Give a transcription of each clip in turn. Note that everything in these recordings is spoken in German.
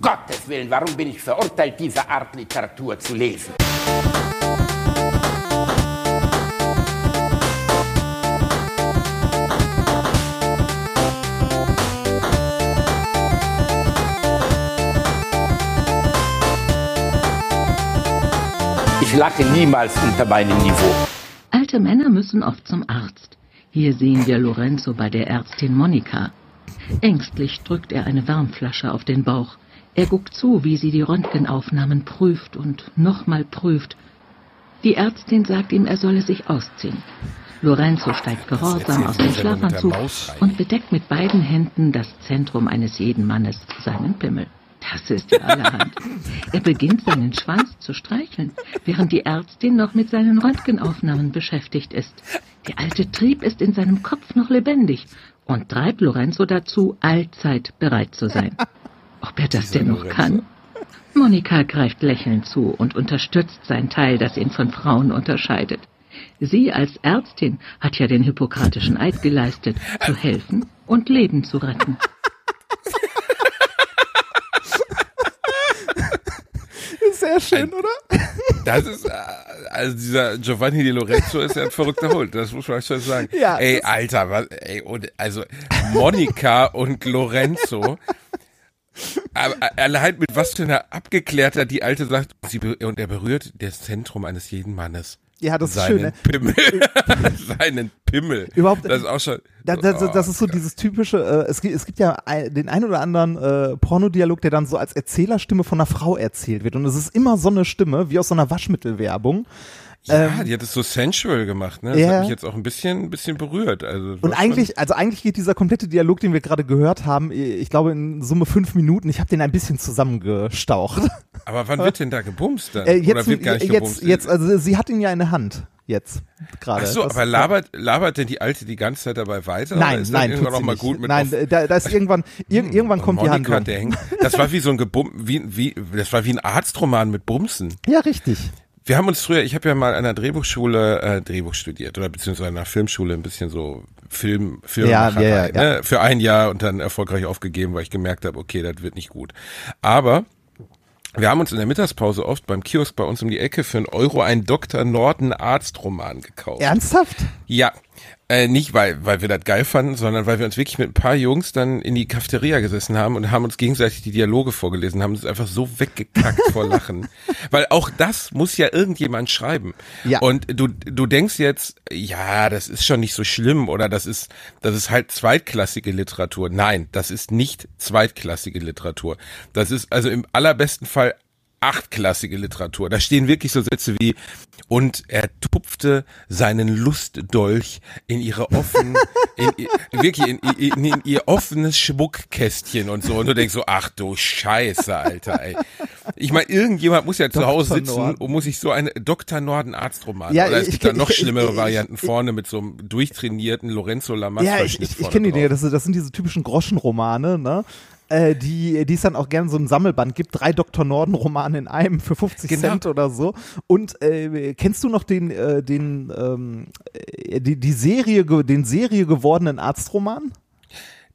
Gottes Willen, warum bin ich verurteilt, diese Art Literatur zu lesen? Ich lache niemals unter meinem Niveau. Alte Männer müssen oft zum Arzt. Hier sehen wir Lorenzo bei der Ärztin Monika. Ängstlich drückt er eine Wärmflasche auf den Bauch. Er guckt zu, wie sie die Röntgenaufnahmen prüft und nochmal prüft. Die Ärztin sagt ihm, er solle sich ausziehen. Lorenzo steigt gehorsam aus dem Schlafanzug und bedeckt mit beiden Händen das Zentrum eines jeden Mannes, seinen Pimmel. Das ist ja allerhand. Er beginnt seinen Schwanz zu streicheln, während die Ärztin noch mit seinen Röntgenaufnahmen beschäftigt ist. Der alte Trieb ist in seinem Kopf noch lebendig und treibt Lorenzo dazu, allzeit bereit zu sein. Ob er das denn noch kann? Monika greift lächelnd zu und unterstützt sein Teil, das ihn von Frauen unterscheidet. Sie als Ärztin hat ja den hippokratischen Eid geleistet, zu helfen und Leben zu retten. Sehr schön, oder? Das ist, äh, also dieser Giovanni Di Lorenzo ist ja ein verrückter Hund, das muss man schon sagen. Ja, ey, Alter, was, ey, und, also Monika und Lorenzo, aber allein mit was für einer Abgeklärter die Alte sagt, sie, und er berührt das Zentrum eines jeden Mannes. Ja, das ist Seinen schön, ne? Pimmel. Seinen Pimmel. Überhaupt- Das ist auch schon. Das, das, Oh, das ist so dieses typische, äh, es, gibt, es gibt ja ein, den ein oder anderen äh, Pornodialog, der dann so als Erzählerstimme von einer Frau erzählt wird. Und es ist immer so eine Stimme, wie aus so einer Waschmittelwerbung. Ja, die hat es so sensual gemacht, ne? Das ähm, Ja. hat mich jetzt auch ein bisschen, ein bisschen berührt. Also, Und eigentlich, also eigentlich geht dieser komplette Dialog, den wir gerade gehört haben, ich glaube in Summe fünf Minuten. Ich habe den ein bisschen zusammengestaucht. Aber wann wird denn da gebumst dann? Äh, jetzt, Oder wird gar nicht jetzt, gebumst? jetzt, also sie hat ihn ja in der Hand. Jetzt gerade. Ach so, Das- aber labert, labert denn die Alte die ganze Zeit dabei weiter? Nein, nein, irgendwann noch mal nicht. gut mit Nein, Hm, da, da ist irgendwann, ir irgendwann kommt die Monika, Handlung. der hängt. Das war wie so ein Gebum, wie, wie, das war wie ein Arztroman mit Bumsen. Ja, richtig. Wir haben uns früher, ich habe ja mal an einer Drehbuchschule äh, Drehbuch studiert oder beziehungsweise an einer Filmschule ein bisschen so Film, Filmmacherei, Ja, ja, ja, Ne? für ein Jahr und dann erfolgreich aufgegeben, weil ich gemerkt habe, okay, das wird nicht gut. Aber wir haben uns in der Mittagspause oft beim Kiosk bei uns um die Ecke für einen Euro einen Dr. Norden Arztroman gekauft. Ernsthaft? Ja, äh, nicht weil, weil wir das geil fanden, sondern weil wir uns wirklich mit ein paar Jungs dann in die Cafeteria gesessen haben und haben uns gegenseitig die Dialoge vorgelesen, haben uns einfach so weggekackt vor Lachen. Weil auch das muss ja irgendjemand schreiben. Ja. Und du, du denkst jetzt, ja, das ist schon nicht so schlimm oder das ist, das ist halt zweitklassige Literatur. Nein, das ist nicht zweitklassige Literatur. Das ist also im allerbesten Fall achtklassige Literatur. Da stehen wirklich so Sätze wie und er tupfte seinen Lustdolch in ihre offen, in, ihr- wirklich in, in, in ihr offenes Schmuckkästchen und so. Und du denkst so, ach du Scheiße, Alter, ey. Ich meine, irgendjemand muss ja zu Dr. Hause sitzen Norden. und muss sich so eine Dr. Norden Arztroman. Ja, oder es ich gibt da kenn- noch ich- schlimmere ich- Varianten ich- vorne mit so einem durchtrainierten Lorenzo Lamas Ja, ich, ich, ich kenne die Dinge. Das sind diese typischen Groschenromane, ne? Äh, die, die es dann auch gerne so ein Sammelband gibt. Drei Dr. Norden-Romane in einem für 50 Genau. Cent oder so. Und äh, kennst du noch den, äh, den, ähm, äh, die, die Serie, den Serie gewordenen Arztroman?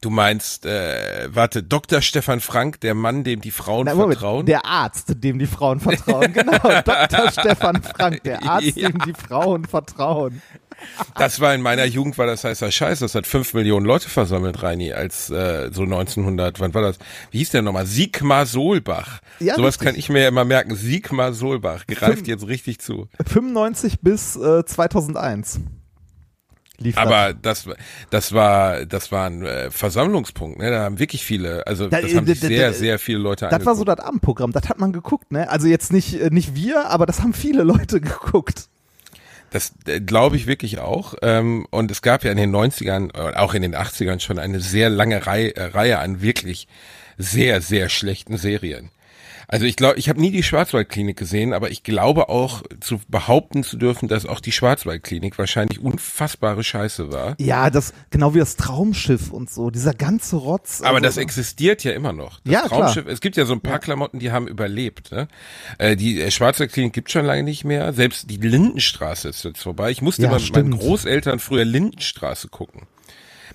Du meinst, äh, warte, Dr. Stefan Frank, der Mann, dem die Frauen Na, Moment, vertrauen? der Arzt, dem die Frauen vertrauen. Genau, Dr. Stefan Frank, der Arzt, Ja. dem die Frauen vertrauen. Das war in meiner Jugend, war das heißer Scheiß. Das hat fünf Millionen Leute versammelt, Reini, als äh, so 1900, wann war das? Wie hieß der nochmal? Sigmar Solbach. Ja, Sowas richtig. kann ich mir ja immer merken. Sigmar Solbach greift Fünf- jetzt richtig zu. 95 bis äh, 2001. Lief das. Aber das, das war, das war ein äh, Versammlungspunkt. Ne? Da haben wirklich viele, also Da- das haben sich da- da- sehr, da- sehr viele Leute Das war so angeguckt. das Abendprogramm, das hat man geguckt, ne? Also jetzt nicht, äh, nicht wir, aber das haben viele Leute geguckt. Das äh, glaube ich wirklich auch. Ähm, und es gab ja in den 90ern, äh, auch in den 80ern schon eine sehr lange äh, Reihe an wirklich sehr, sehr schlechten Serien. Also ich glaube, ich habe nie die Schwarzwaldklinik gesehen, aber ich glaube auch zu behaupten zu dürfen, dass auch die Schwarzwaldklinik wahrscheinlich unfassbare Scheiße war. Ja, das, genau wie das Traumschiff und so, dieser ganze Rotz. Aber also, das existiert ja immer noch. Das Ja, klar. Traumschiff, es gibt ja so ein paar Klamotten, die haben überlebt. Ne? Äh, die äh, Schwarzwaldklinik gibt schon lange nicht mehr. Selbst die Lindenstraße ist jetzt vorbei. Ich musste Ja, mal mit meinen. Großeltern früher Lindenstraße gucken.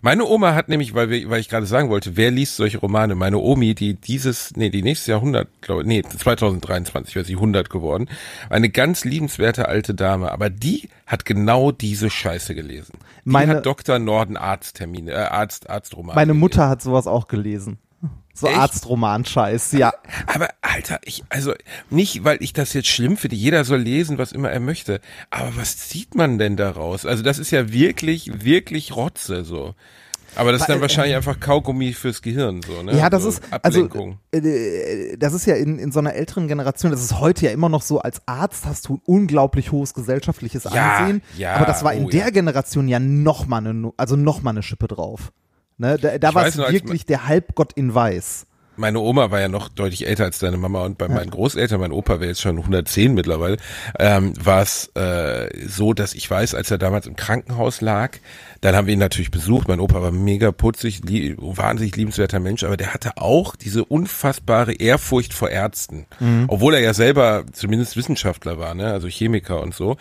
Meine Oma hat nämlich, weil, wir, weil ich gerade sagen wollte, wer liest solche Romane? Meine Omi, die dieses, nee, die nächstes Jahrhundert, glaube nee, 2023 wäre sie 100 geworden. Eine ganz liebenswerte alte Dame, aber die hat genau diese Scheiße gelesen. Die Meine- hat Dr. Norden Arzttermine, äh, Arzt, Arztroman. Meine gelesen. Mutter hat sowas auch gelesen. So? Arztroman-Scheiß, ja. Aber Alter, ich, also nicht, weil ich das jetzt schlimm finde, jeder soll lesen, was immer er möchte. Aber was zieht man denn daraus? Also das ist ja wirklich, wirklich Rotze so. Aber das ist dann Weil, wahrscheinlich einfach Kaugummi fürs Gehirn so, ne? Ja, das so ist also Ablenkung. äh, das ist ja in, in so einer älteren Generation, das ist heute ja immer noch so, als Arzt hast du ein unglaublich hohes gesellschaftliches Ja, Ansehen, ja, aber das war in oh der ja. Generation ja noch mal eine also noch mal eine Schippe drauf. Ne, da da Ich war weiß es nur, als wirklich der Halbgott in weiß. Meine Oma war ja noch deutlich älter als deine Mama und bei meinen Großeltern, mein Opa wäre jetzt schon 110 mittlerweile, ähm, war es äh, so, dass ich weiß, als er damals im Krankenhaus lag, dann haben wir ihn natürlich besucht. Mein Opa war mega putzig, lie wahnsinnig liebenswerter Mensch, aber der hatte auch diese unfassbare Ehrfurcht vor Ärzten, obwohl er ja selber zumindest Wissenschaftler war, ne, also Chemiker und so.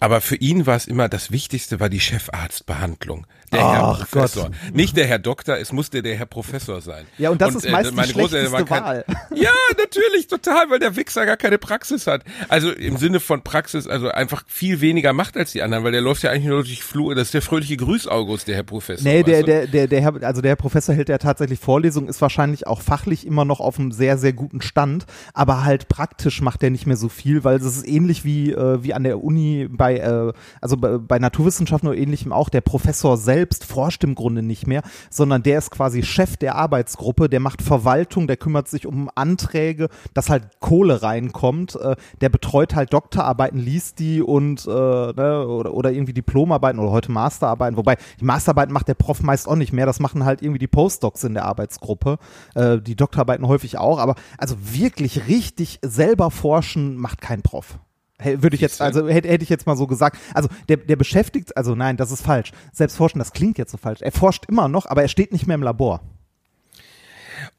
Aber für ihn war es immer das Wichtigste war die Chefarztbehandlung. Der Herr Ach Professor. Nicht der Herr Doktor, es musste der Herr Professor sein. Ja, und das ist meist die meine Großeltern schlechteste waren Wahl. Ja, natürlich, total, weil der Wichser gar keine Praxis hat. Also im Sinne von Praxis, also einfach viel weniger macht als die anderen, weil der läuft ja eigentlich nur durch Flur. Das ist der fröhliche Grüß August, der Herr Professor. Nee, der, der, der, der, Herr, also der Herr Professor hält ja tatsächlich Vorlesungen, ist wahrscheinlich auch fachlich immer noch auf einem sehr, sehr guten Stand, aber halt praktisch macht er nicht mehr so viel, weil es ist ähnlich wie, äh, wie an der Uni bei, äh, also bei, bei Naturwissenschaften oder ähnlichem auch, der Professor selbst forscht im Grunde nicht mehr, sondern der ist quasi Chef der Arbeitsgruppe, der macht Verwaltung, der kümmert sich um Anträge, dass halt Kohle reinkommt, äh, der betreut halt Doktorarbeiten, liest die und äh, ne, oder, oder irgendwie Diplomarbeiten oder heute Masterarbeiten, wobei die Masterarbeiten macht der Prof meist auch nicht mehr, das machen halt irgendwie die Postdocs in der Arbeitsgruppe, äh, die Doktorarbeiten häufig auch, aber also wirklich richtig selber forschen macht kein Prof. Würde ich jetzt, also hätte, hätte ich jetzt mal so gesagt. Also der, der beschäftigt, also nein, das ist falsch. Selbst forschen, das klingt jetzt so falsch. Er forscht immer noch, aber er steht nicht mehr im Labor.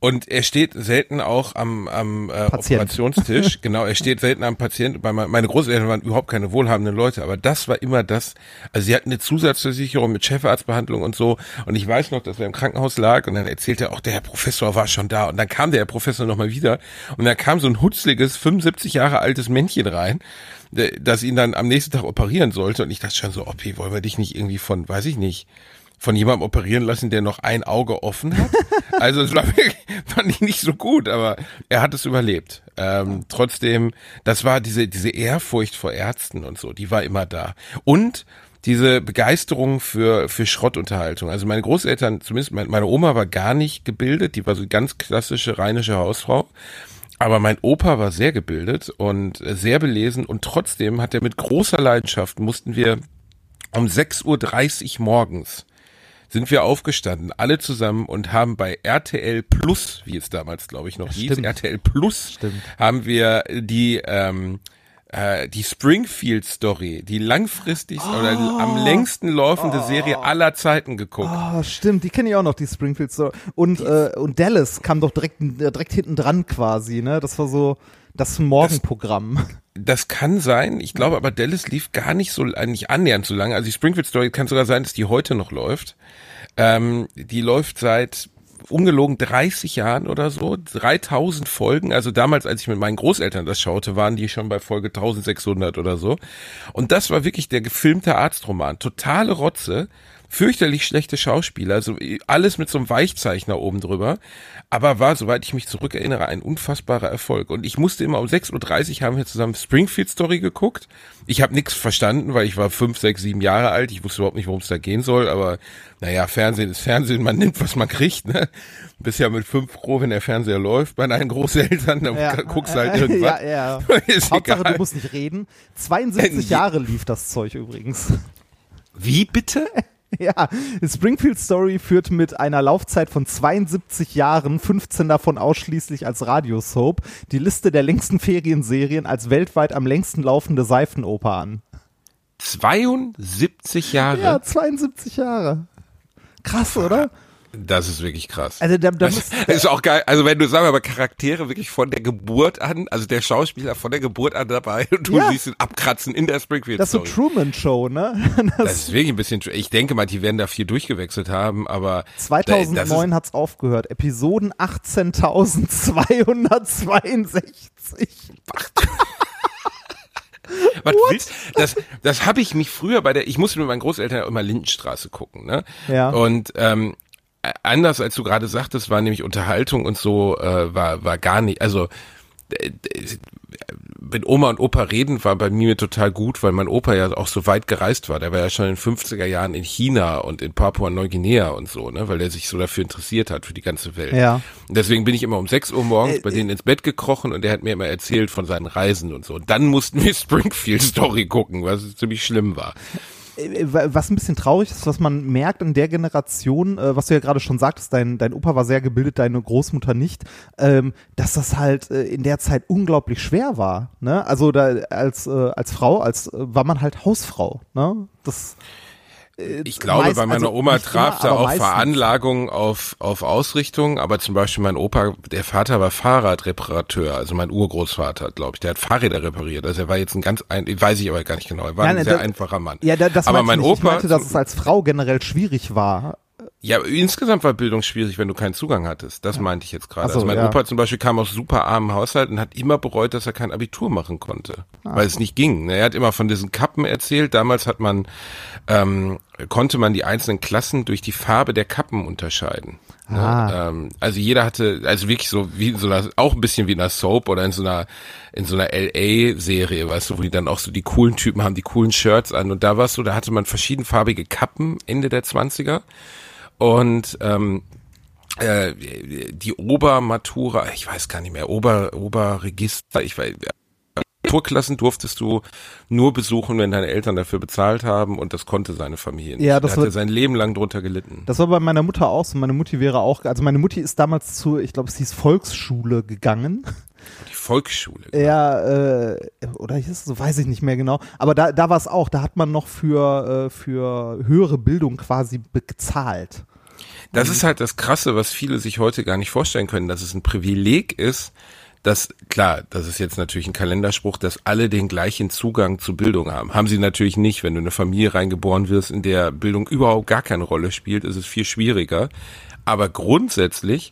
Und er steht selten auch am, am äh, Patient. Operationstisch. genau, er steht selten am Patient. Bei me- meine Großeltern waren überhaupt keine wohlhabenden Leute, aber das war immer das. Also sie hatten eine Zusatzversicherung mit Chefarztbehandlung und so. Und ich weiß noch, dass er im Krankenhaus lag und dann erzählte er auch, der Herr Professor war schon da. Und dann kam der Herr Professor nochmal wieder und dann kam so ein hutzliges, 75 Jahre altes Männchen rein, das ihn dann am nächsten Tag operieren sollte. Und ich dachte schon so, Oppi, wollen wir dich nicht irgendwie von, weiß ich nicht, von jemandem operieren lassen, der noch ein Auge offen hat. Also es war wirklich, fand ich nicht so gut, aber er hat es überlebt. Ähm, trotzdem, das war diese, diese Ehrfurcht vor Ärzten und so, die war immer da. Und diese Begeisterung für, für Schrottunterhaltung. Also meine Großeltern, zumindest meine, Oma war gar nicht gebildet, die war so ganz klassische rheinische Hausfrau. Aber mein Opa war sehr gebildet und sehr belesen und trotzdem hat er mit großer Leidenschaft mussten wir um 6.30 Uhr morgens sind wir aufgestanden, alle zusammen und haben bei RTL Plus, wie es damals glaube ich noch hieß, stimmt. RTL Plus, Stimmt. haben wir die ähm, äh, die Springfield Story, die langfristig oder am längsten laufende Serie aller Zeiten geguckt. Oh, stimmt, die kenne ich auch noch, die Springfield Story. Und, äh, und Dallas kam doch direkt, äh, direkt hinten dran quasi, ne? Das war so das Morgenprogramm. Das kann sein. Ich glaube aber, Dallas lief gar nicht so, äh, nicht annähernd so lange. Also die Springfield Story kann sogar sein, dass die heute noch läuft. Ähm, die läuft seit ungelogen 30 Jahren oder so, 3000 Folgen. Also damals, als ich mit meinen Großeltern das schaute, waren die schon bei Folge 1600 oder so. Und das war wirklich der gefilmte Arztroman. Totale Rotze. Fürchterlich schlechte Schauspieler, also alles mit so einem Weichzeichner oben drüber, aber war, soweit ich mich zurückerinnere, ein unfassbarer Erfolg. Und ich musste immer um 6.30 Uhr haben wir zusammen Springfield Story geguckt. Ich habe nichts verstanden, weil ich war fünf, sechs, sieben Jahre alt. Ich wusste überhaupt nicht, worum es da gehen soll, aber naja, Fernsehen ist Fernsehen, man nimmt, was man kriegt. Ne? Bist ja mit fünf froh, wenn der Fernseher läuft. Bei deinen Großeltern, dann Ja. guckst du halt irgendwas. ja, ja. Ist Hauptsache, egal. du musst nicht reden. 72 Äh, Jahre lief das Zeug übrigens. Wie bitte? Ja, Springfield Story führt mit einer Laufzeit von 72 Jahren, 15 davon ausschließlich als Radiosoap, die Liste der längsten Ferienserien als weltweit am längsten laufende Seifenoper an. 72 Jahre? Ja, 72 Jahre. Krass, oder? Das ist wirklich krass. Also da, da Das ist auch geil. Also wenn du sagen wir mal Charaktere wirklich von der Geburt an, also der Schauspieler von der Geburt an dabei und du Ja. siehst ihn abkratzen in der Springfield das ist so. Truman Show, ne? Das ist wirklich ein bisschen. Ich denke mal, die werden da viel durchgewechselt haben, aber das 2009 hat's aufgehört. Episoden 18.262. Was willst Das, das habe ich mich früher bei der, ich musste mit meinen Großeltern immer Lindenstraße gucken, ne? Ja. Und ähm, äh, anders als du gerade sagtest, war nämlich Unterhaltung und so, äh, war, war gar nicht, also äh, äh, wenn Oma und Opa reden, war bei mir total gut, weil mein Opa ja auch so weit gereist war. Der war ja schon in den 50er Jahren in China und in Papua-Neuguinea und so, ne, weil der sich so dafür interessiert hat, für die ganze Welt. Ja. Und deswegen bin ich immer um 6 Uhr morgens Äh, bei denen ins Bett gekrochen und der hat mir immer erzählt von seinen Reisen und so. Und dann mussten wir Springfield Story gucken, was ziemlich schlimm war. Äh, Was ein bisschen traurig ist, was man merkt in der Generation, äh, was du ja gerade schon sagtest, dein, dein Opa war sehr gebildet, deine Großmutter nicht, ähm, dass das halt äh, in der Zeit unglaublich schwer war. Ne? Also da als, äh, als Frau, als äh, war man halt Hausfrau. Ne? Das, Ich glaube, bei meiner also Oma traf da auch. Veranlagung auf, auf Ausrichtung, aber zum Beispiel mein Opa, der Vater war Fahrradreparateur, also mein Urgroßvater, glaube ich, der hat Fahrräder repariert. Also er war jetzt ein ganz, ein, weiß ich aber gar nicht genau, er war Nein, ein nein, sehr das- einfacher Mann. Ja, da, das aber mein ich nicht. Ich Opa, meinte, dass es als Frau generell schwierig war. Ja, insgesamt war Bildung schwierig, wenn du keinen Zugang hattest. Das meinte ich jetzt gerade. Ach so, also mein ja. Opa zum Beispiel kam aus super armen Haushalt und hat immer bereut, dass er kein Abitur machen konnte, Ah. weil es nicht ging. Er hat immer von diesen Kappen erzählt. Damals hat man ähm, konnte man die einzelnen Klassen durch die Farbe der Kappen unterscheiden. Ne? Ah. Ähm, also jeder hatte, also wirklich so wie in so einer, auch ein bisschen wie in einer Soap oder in so einer in so einer LA-Serie, weißt du, wo die dann auch so die coolen Typen haben, die coolen Shirts an und da war es so, da hatte man verschiedenfarbige Kappen Ende der 20er und ähm, äh, die Obermatura, ich weiß gar nicht mehr, Ober Oberregister, ich weiß Tourklassen durftest du nur besuchen, wenn deine Eltern dafür bezahlt haben und das konnte seine Familie nicht. Ja, das da hat er sein Leben lang drunter gelitten. Das war bei meiner Mutter auch so. Meine Mutti wäre auch, also meine Mutti ist damals zur, ich glaube, es hieß Volksschule gegangen. Die Volksschule. Ja, äh, oder hieß so, weiß ich nicht mehr genau. Aber da, da war es auch, da hat man noch für, äh, für höhere Bildung quasi bezahlt. Das ist halt das Krasse, was viele sich heute gar nicht vorstellen können, dass es ein Privileg ist, dass, klar, das ist jetzt natürlich ein Kalenderspruch, dass alle den gleichen Zugang zu Bildung haben. Haben sie natürlich nicht. Wenn du in eine Familie reingeboren wirst, in der Bildung überhaupt gar keine Rolle spielt, ist es viel schwieriger. Aber grundsätzlich,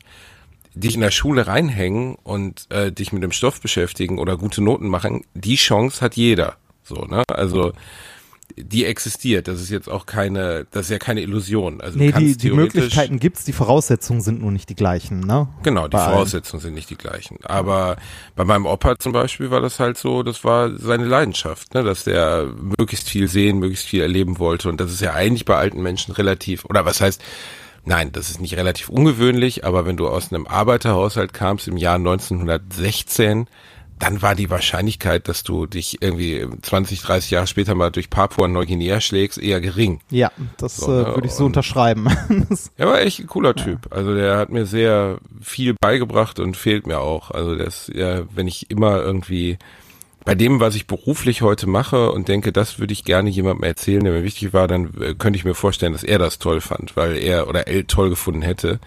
dich in der Schule reinhängen und äh, dich mit dem Stoff beschäftigen oder gute Noten machen, die Chance hat jeder. So, ne? Also die existiert. Das ist jetzt auch keine, das ist ja keine Illusion. Also du Nee, die, die Möglichkeiten gibt's, die Voraussetzungen sind nur nicht die gleichen, ne? Genau, die Bei allen. Voraussetzungen sind nicht die gleichen. Aber bei meinem Opa zum Beispiel war das halt so, das war seine Leidenschaft, ne, dass der möglichst viel sehen, möglichst viel erleben wollte. Und das ist ja eigentlich bei alten Menschen relativ, oder was heißt, nein, das ist nicht relativ ungewöhnlich, aber wenn du aus einem Arbeiterhaushalt kamst im Jahr 1916, dann war die Wahrscheinlichkeit, dass du dich irgendwie 20, 30 Jahre später mal durch Papua-Neuguinea schlägst, eher gering. Ja, das So, äh, ne, würde ich so und- unterschreiben. Er war echt ein cooler Typ. Also der hat mir sehr viel beigebracht und fehlt mir auch. Also das, ja, wenn ich immer irgendwie bei dem, was ich beruflich heute mache und denke, das würde ich gerne jemandem erzählen, der mir wichtig war, dann äh, könnte ich mir vorstellen, dass er das toll fand, weil er oder er toll gefunden hätte,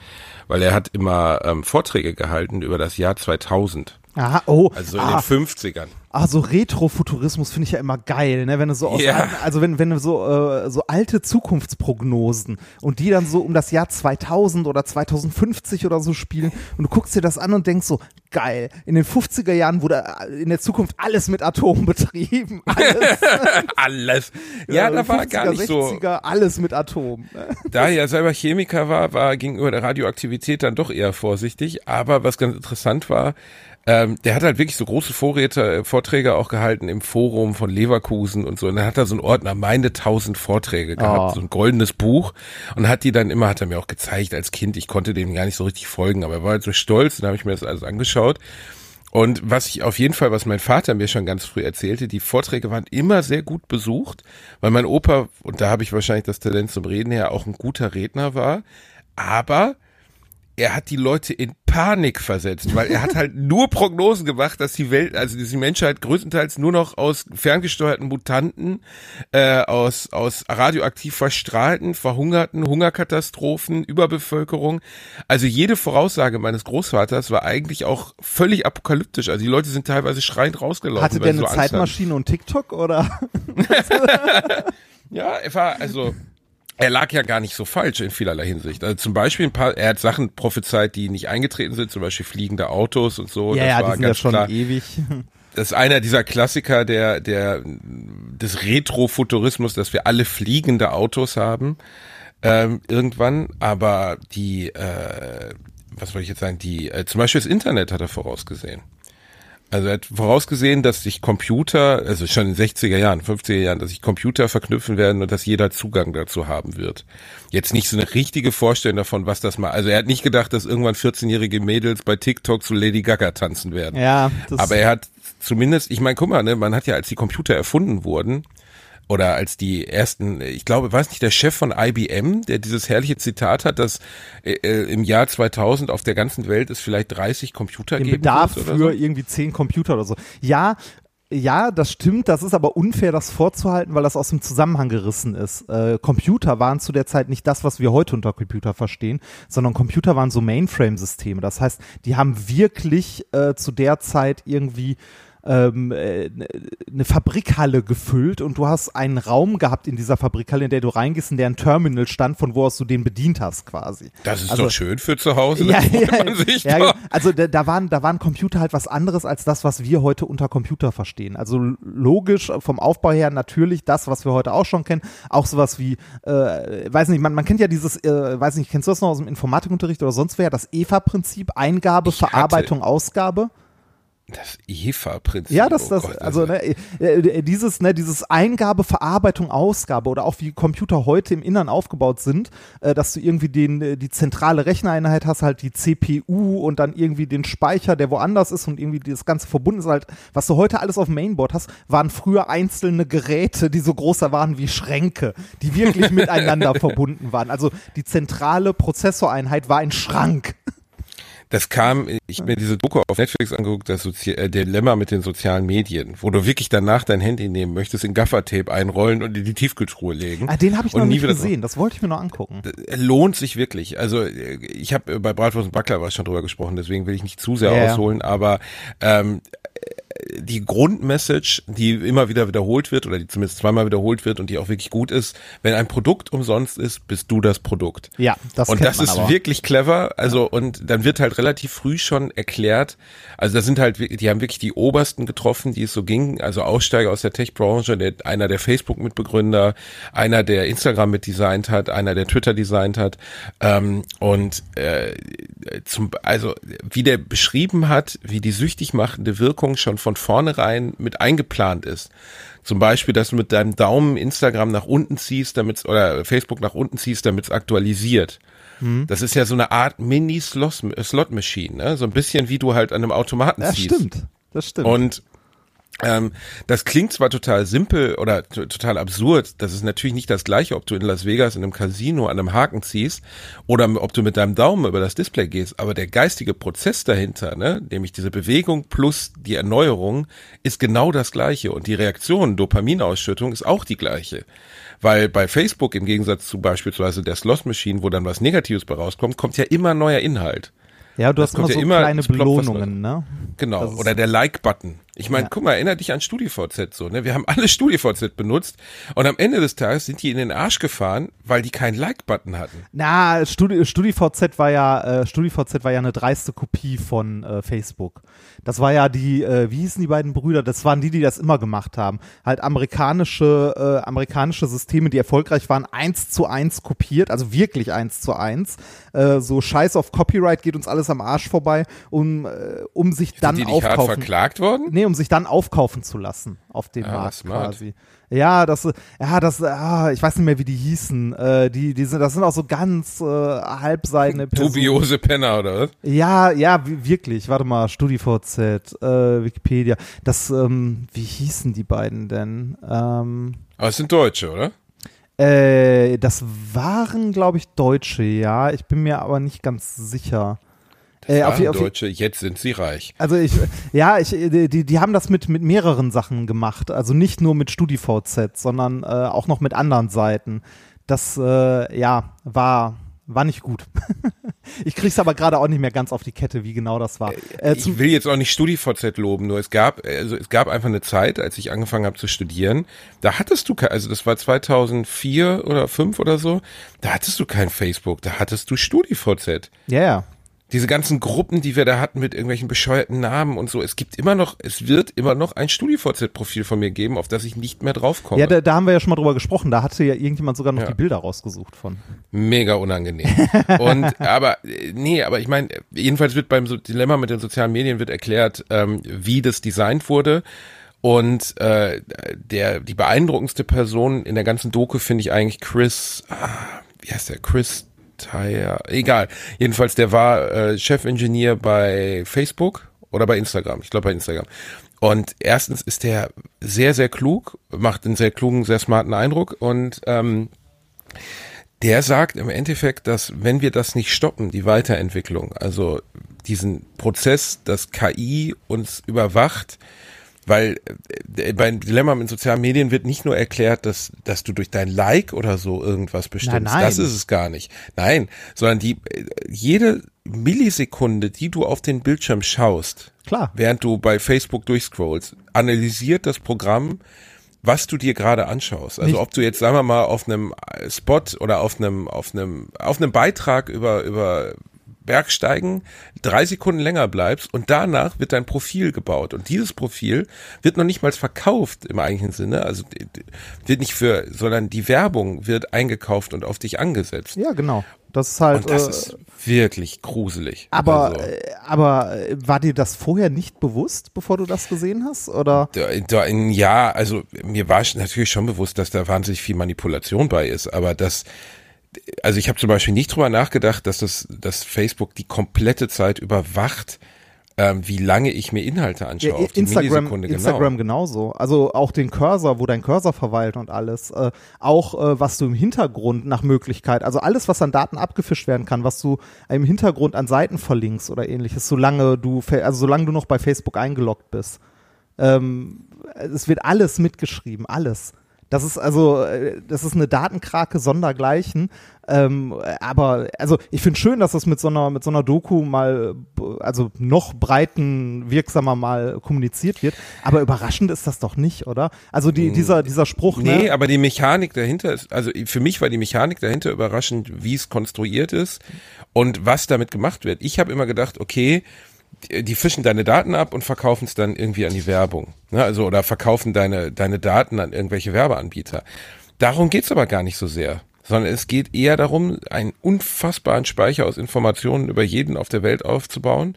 weil er hat immer ähm, Vorträge gehalten über das Jahr 2000, Aha, oh, also in ah, den 50ern. ah, so Retrofuturismus finde ich ja immer geil, ne? Wenn du so aus, Ja. alten- also wenn, wenn du so, äh, so alte Zukunftsprognosen und die dann so um das Jahr 2000 oder 2050 oder so spielen und du guckst dir das an und denkst so, geil, in den 50er Jahren wurde äh, in der Zukunft alles mit Atom betrieben. Alles. Alles. Ja, da war 50er, gar nicht so. 60er, alles mit Atom. Da er ja selber Chemiker war, war gegenüber der Radioaktivität dann doch eher vorsichtig. Aber was ganz interessant war, ähm, der hat halt wirklich so große Vorräte, äh, Vorträge auch gehalten im Forum von Leverkusen und so. Und dann hat er so einen Ordner, meine tausend Vorträge gehabt, Oh. so ein goldenes Buch. Und hat die dann immer, hat er mir auch gezeigt als Kind. Ich konnte dem gar nicht so richtig folgen, aber er war halt so stolz. Und dann habe ich mir das alles angeschaut. Und was ich auf jeden Fall, was mein Vater mir schon ganz früh erzählte, die Vorträge waren immer sehr gut besucht, weil mein Opa, und da habe ich wahrscheinlich das Talent zum Reden her, auch ein guter Redner war. Aber er hat die Leute in Panik versetzt, weil er hat halt nur Prognosen gemacht, dass die Welt, also die Menschheit größtenteils nur noch aus ferngesteuerten Mutanten, äh, aus, aus radioaktiv verstrahlten, verhungerten, Hungerkatastrophen, Überbevölkerung. Also jede Voraussage meines Großvaters war eigentlich auch völlig apokalyptisch. Also die Leute sind teilweise schreiend rausgelaufen. Hatte der eine so Zeitmaschine und TikTok oder? ja, er war, also er lag ja gar nicht so falsch in vielerlei Hinsicht. Also zum Beispiel ein paar, er hat Sachen prophezeit, die nicht eingetreten sind, zum Beispiel fliegende Autos und so. Ja, das ja, war die sind ganz ja schon klar. ewig. Das ist einer dieser Klassiker der, der, des Retrofuturismus, dass wir alle fliegende Autos haben, ähm, irgendwann. Aber die, äh, was wollte ich jetzt sagen, die, äh, zum Beispiel das Internet hat er vorausgesehen. Also er hat vorausgesehen, dass sich Computer, also schon in den 60er Jahren, 50er Jahren, dass sich Computer verknüpfen werden und dass jeder Zugang dazu haben wird. Jetzt nicht so eine richtige Vorstellung davon, was das mal, also er hat nicht gedacht, dass irgendwann 14-jährige Mädels bei TikTok zu Lady Gaga tanzen werden. Ja, das Aber er hat zumindest, ich meine, guck mal, ne, man hat ja, als die Computer erfunden wurden, oder als die ersten, ich glaube, weiß nicht, der Chef von IBM, der dieses herrliche Zitat hat, dass äh, äh, im Jahr 2000 auf der ganzen Welt es vielleicht 30 Computer den geben Bedarf für so. irgendwie zehn Computer oder so. Ja, ja, das stimmt. Das ist aber unfair, das vorzuhalten, weil das aus dem Zusammenhang gerissen ist. Äh, Computer waren zu der Zeit nicht das, was wir heute unter Computer verstehen, sondern Computer waren so Mainframe-Systeme. Das heißt, die haben wirklich äh, zu der Zeit irgendwie ähm, äh, eine Fabrikhalle gefüllt und du hast einen Raum gehabt in dieser Fabrikhalle, in der du reingehst, in der ein Terminal stand, von wo aus du den bedient hast quasi. Das ist Also- doch schön für zu Hause. Ja, ja, ja, also da, da waren da waren Computer halt was anderes als das, was wir heute unter Computer verstehen. Also logisch vom Aufbau her natürlich das, was wir heute auch schon kennen, auch sowas wie, äh, weiß nicht, man, man kennt ja dieses, äh, weiß nicht, kennst du das noch aus dem Informatikunterricht oder sonst wer, das EVA-Prinzip, Eingabe, Ich hatte- Verarbeitung, Ausgabe. Das EVA-Prinzip. Ja, das, oh das, Gott, also ne, äh, äh, dieses, ne, dieses Eingabe, Verarbeitung, Ausgabe oder auch wie Computer heute im Innern aufgebaut sind, äh, dass du irgendwie den, äh, die zentrale Rechnereinheit hast, halt die CPU und dann irgendwie den Speicher, der woanders ist und irgendwie das Ganze verbunden ist halt, was du heute alles auf dem Mainboard hast, waren früher einzelne Geräte, die so größer waren wie Schränke, die wirklich miteinander verbunden waren. Also die zentrale Prozessoreinheit war ein Schrank. Das kam, ich mir diese Doku auf Netflix angeguckt, das Sozi äh, Dilemma mit den sozialen Medien, wo du wirklich danach dein Handy nehmen möchtest, in Gaffertape einrollen und in die Tiefkühltruhe legen. Ah, den habe ich noch nie gesehen, das wollte ich mir noch angucken. lohnt sich wirklich. Also äh, ich habe bei Bratwurst und Backler was schon drüber gesprochen, deswegen will ich nicht zu sehr ja. ausholen, aber ähm, die Grundmessage, die immer wieder wiederholt wird oder die zumindest zweimal wiederholt wird und die auch wirklich gut ist, wenn ein Produkt umsonst ist, bist du das Produkt. Ja, das und das ist aber. wirklich clever. Also und dann wird halt relativ früh schon erklärt. Also da sind halt, die haben wirklich die obersten getroffen, die es so ging. Also Aussteiger aus der Tech-Branche, der, einer der Facebook-Mitbegründer, einer der Instagram mitdesignt hat, einer der Twitter designt hat. Ähm, und äh, zum, also wie der beschrieben hat, wie die süchtig machende Wirkung schon von vornherein mit eingeplant ist. Zum Beispiel, dass du mit deinem Daumen Instagram nach unten ziehst, damit oder Facebook nach unten ziehst, damit es aktualisiert. Hm. Das ist ja so eine Art Mini-Slot-Machine, ne? so ein bisschen wie du halt an einem Automaten Das ziehst. stimmt, das stimmt. Und ähm, das klingt zwar total simpel oder total absurd, das ist natürlich nicht das gleiche, ob du in Las Vegas in einem Casino an einem Haken ziehst oder ob du mit deinem Daumen über das Display gehst, aber der geistige Prozess dahinter, ne, nämlich diese Bewegung plus die Erneuerung, ist genau das gleiche und die Reaktion, Dopaminausschüttung ist auch die gleiche. Weil bei Facebook im Gegensatz zu beispielsweise der Slot Machine, wo dann was Negatives bei rauskommt, kommt ja immer neuer Inhalt. ja, du das hast immer ja so immer- kleine Belohnungen, ne? Genau, oder der Like-Button. Ich meine, Ja. guck mal, erinnere dich an StudiVZ so, ne? Wir haben alle StudiVZ benutzt und am Ende des Tages sind die in den Arsch gefahren, weil die keinen Like-Button hatten. Na, Studi StudiVZ war ja, äh, StudiVZ war ja eine dreiste Kopie von äh, Facebook. Das war ja die, äh, wie hießen die beiden Brüder? Das waren die, die das immer gemacht haben. Halt amerikanische, äh, amerikanische Systeme, die erfolgreich waren, eins zu eins kopiert, also wirklich eins zu eins. Äh, so Scheiß auf Copyright geht uns alles am Arsch vorbei, um, äh, um sich dann sind die nicht hart verklagt worden? Nee, um sich dann aufkaufen zu lassen auf dem Ah, Markt smart. quasi. Ja, das, ja, das, ah, ich weiß nicht mehr, wie die hießen. Äh, die, die sind, das sind auch so ganz äh, halbseidene Personen. Dubiose Penner oder was? Ja, ja, wi- wirklich. Warte mal, StudiVZ, äh, Wikipedia. Das, ähm, wie hießen die beiden denn? Ähm, Aber es sind Deutsche, oder? Äh, das waren, glaube ich, Deutsche, ja. Ich bin mir aber nicht ganz sicher. Äh, auf auf Deutsche, jetzt sind sie reich. Also ich, ja, ich, die, die die haben das mit, mit mehreren Sachen gemacht. Also nicht nur mit StudiVZ, sondern äh, auch noch mit anderen Seiten. Das, äh, ja, war, war nicht gut. ich krieg's aber gerade auch nicht mehr ganz auf die Kette, wie genau das war. Äh, zum, ich will jetzt auch nicht StudiVZ loben, nur es gab, also es gab einfach eine Zeit, als ich angefangen habe zu studieren, da hattest du, also das war 2004 oder 5 oder so, da hattest du kein Facebook, da hattest du StudiVZ. ja, ja. Diese ganzen Gruppen, die wir da hatten mit irgendwelchen bescheuerten Namen und so, es gibt immer noch, es wird immer noch ein StudiVZ-Profil von mir geben, auf das ich nicht mehr draufkomme. Ja, da, da haben wir ja schon mal drüber gesprochen. Da hatte ja irgendjemand sogar noch Ja. die Bilder rausgesucht von. Mega unangenehm. Und aber nee, aber ich meine, jedenfalls wird beim Dilemma mit den sozialen Medien wird erklärt, ähm, wie das designt wurde. Und äh, der die beeindruckendste Person in der ganzen Doku finde ich eigentlich Chris, ah, wie heißt der? Chris Tyre, egal. Jedenfalls, der war äh, Chefingenieur bei Facebook oder bei Instagram. Ich glaube bei Instagram. Und erstens ist der sehr, sehr klug, macht einen sehr klugen, sehr smarten Eindruck und ähm, der sagt im Endeffekt, dass wenn wir das nicht stoppen, die Weiterentwicklung, also diesen Prozess, dass KI uns überwacht, weil äh, beim Dilemma mit sozialen Medien wird nicht nur erklärt, dass, dass du durch dein Like oder so irgendwas bestimmst. nein. Das ist es gar nicht. Nein, sondern die äh, jede Millisekunde, die du auf den Bildschirm schaust, Klar. während du bei Facebook durchscrollst, analysiert das Programm, was du dir gerade anschaust. Also Nicht- ob du jetzt, sagen wir mal, auf einem äh, Spot oder auf einem, auf einem, auf einem Beitrag über, über Bergsteigen drei Sekunden länger bleibst und danach wird dein Profil gebaut. Und dieses Profil wird noch nicht mal verkauft im eigentlichen Sinne. Also wird nicht für, sondern die Werbung wird eingekauft und auf dich angesetzt. Ja, genau. Das ist halt. Und das äh, ist wirklich gruselig. aber, Also- äh, aber äh, war dir das vorher nicht bewusst, bevor du das gesehen hast? Oder? Ja, also mir war natürlich schon bewusst, dass da wahnsinnig viel Manipulation bei ist, aber das, also ich habe zum Beispiel nicht drüber nachgedacht, dass das, dass Facebook die komplette Zeit überwacht, ähm, wie lange ich mir Inhalte anschaue. Ja, auf die Instagram, Millisekunde genau. Instagram genauso. Also auch den Cursor, wo dein Cursor verweilt und alles. Äh, auch äh, was du im Hintergrund nach Möglichkeit, also alles, was an Daten abgefischt werden kann, was du im Hintergrund an Seiten verlinkst oder ähnliches, solange du, also solange du noch bei Facebook eingeloggt bist. Ähm, es wird alles mitgeschrieben, alles. Das ist also, äh, das ist eine Datenkrake sondergleichen. Ähm, aber also ich finde schön, dass das mit so einer mit so einer Doku mal, also noch breiten wirksamer mal kommuniziert wird. Aber überraschend ist das doch nicht, oder? Also die, dieser dieser Spruch. Nee, ne? aber die Mechanik dahinter ist, also für mich war die Mechanik dahinter überraschend, wie es konstruiert ist und was damit gemacht wird. Ich habe immer gedacht, okay, die- fischen deine Daten ab und verkaufen es dann irgendwie an die Werbung. Ne? Also oder verkaufen deine, deine Daten an irgendwelche Werbeanbieter. Darum geht's aber gar nicht so sehr. Sondern es geht eher darum, einen unfassbaren Speicher aus Informationen über jeden auf der Welt aufzubauen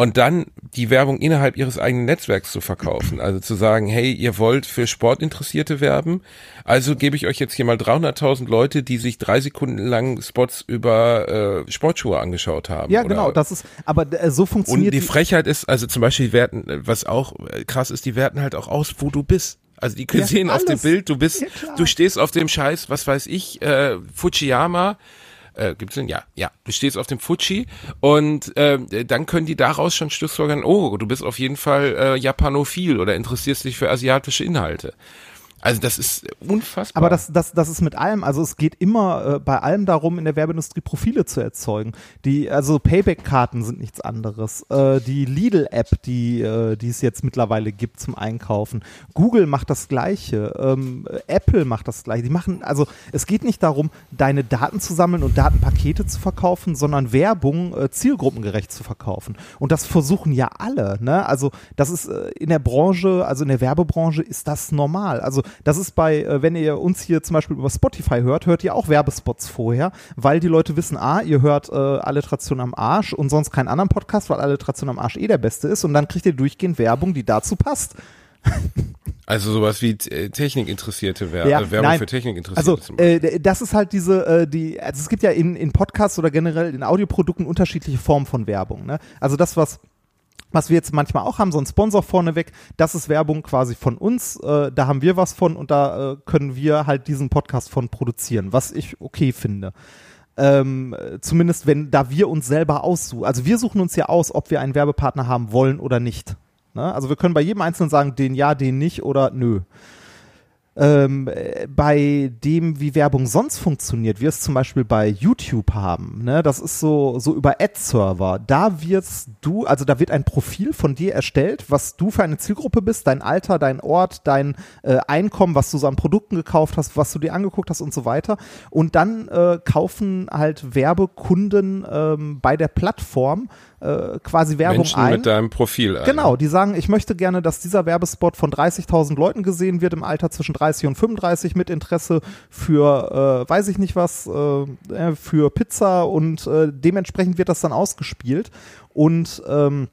und dann die Werbung innerhalb ihres eigenen Netzwerks zu verkaufen. Also zu sagen, hey, ihr wollt für Sportinteressierte werben, also gebe ich euch jetzt hier mal 300.000 Leute, die sich drei Sekunden lang Spots über äh, Sportschuhe angeschaut haben. ja, genau. Das ist, aber äh, so und funktioniert die Frechheit ist, also zum Beispiel, die werten, was auch äh, krass ist, die werten halt auch aus, wo du bist. Also die Ja, sehen auf dem alles. Bild, du bist, Ja, du stehst auf dem Scheiß, was weiß ich, äh, Fujiyama, äh, gibt's denn? Ja, ja. Du stehst auf dem Fuji und äh, dann können die daraus schon schlussfolgern, oh, du bist auf jeden Fall äh, Japanophil oder interessierst dich für asiatische Inhalte. Also das ist unfassbar. Aber das, das, das ist mit allem, also es geht immer äh, bei allem darum, in der Werbeindustrie Profile zu erzeugen. Die, also Payback-Karten sind nichts anderes. Äh, die Lidl-App, die, äh, die es jetzt mittlerweile gibt zum Einkaufen. Google macht das Gleiche. Ähm, Apple macht das Gleiche. Die machen, also es geht nicht darum, deine Daten zu sammeln und Datenpakete zu verkaufen, sondern Werbung äh, zielgruppengerecht zu verkaufen. Und das versuchen ja alle, ne? Also das ist äh, in der Branche, also in der Werbebranche ist das normal. Also das ist bei, äh, wenn ihr uns hier zum Beispiel über Spotify hört, hört ihr auch Werbespots vorher, weil die Leute wissen, ah, ihr hört äh, Alliteration am Arsch und sonst keinen anderen Podcast, weil Alliteration am Arsch eh der beste ist und dann kriegt ihr durchgehend Werbung, die dazu passt. also sowas wie äh, Technikinteressierte Ja, äh, Werbung nein. für Technikinteressierte Also zum Beispiel. äh, das ist halt diese, äh, die, also es gibt ja in, in Podcasts oder generell in Audioprodukten unterschiedliche Formen von Werbung. Ne? Also das, was was wir jetzt manchmal auch haben, so ein Sponsor vorneweg, das ist Werbung quasi von uns, äh, da haben wir was von und da äh, können wir halt diesen Podcast von produzieren, was ich okay finde. Ähm, zumindest wenn da wir uns selber aussuchen. Also wir suchen uns ja aus, ob wir einen Werbepartner haben wollen oder nicht. Ne? Also wir können bei jedem Einzelnen sagen, den ja, den nicht oder nö ähm, bei dem, wie Werbung sonst funktioniert, wir es zum Beispiel bei YouTube haben, ne, das ist so, so über Ad-Server, da wirst du, also da wird ein Profil von dir erstellt, was du für eine Zielgruppe bist, dein Alter, dein Ort, dein äh, Einkommen, was du so an Produkten gekauft hast, was du dir angeguckt hast und so weiter. Und dann äh, kaufen halt Werbekunden ähm, bei der Plattform äh, quasi Werbung Menschen ein. mit deinem Profil ein. Genau, die sagen, ich möchte gerne, dass dieser Werbespot von 30.000 Leuten gesehen wird im Alter zwischen 30 und 35 mit Interesse für, äh, weiß ich nicht was, äh, äh, für Pizza und äh, dementsprechend wird das dann ausgespielt. Und ähm,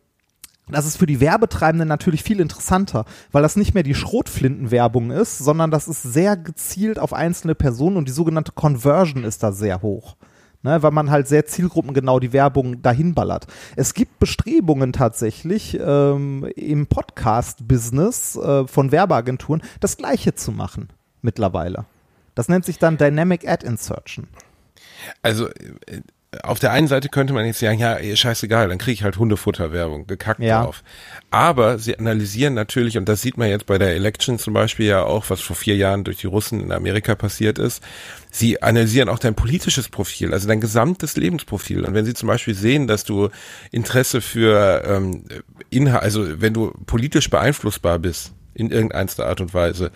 das ist für die Werbetreibenden natürlich viel interessanter, weil das nicht mehr die Schrotflintenwerbung ist, sondern das ist sehr gezielt auf einzelne Personen und die sogenannte Conversion ist da sehr hoch ne, weil man halt sehr zielgruppengenau die Werbung dahin ballert. Es gibt Bestrebungen tatsächlich ähm, im Podcast-Business äh, von Werbeagenturen, das Gleiche zu machen mittlerweile. Das nennt sich dann Dynamic Ad Insertion. Also äh, auf der einen Seite könnte man jetzt sagen, ja, scheißegal, dann kriege ich halt Hundefutterwerbung, gekackt Ja. drauf. Aber sie analysieren natürlich, und das sieht man jetzt bei der Election zum Beispiel ja auch, was vor vier Jahren durch die Russen in Amerika passiert ist, sie analysieren auch dein politisches Profil, also dein gesamtes Lebensprofil. Und wenn sie zum Beispiel sehen, dass du Interesse für ähm, Inhalt, also wenn du politisch beeinflussbar bist, in irgendeiner Art und Weise,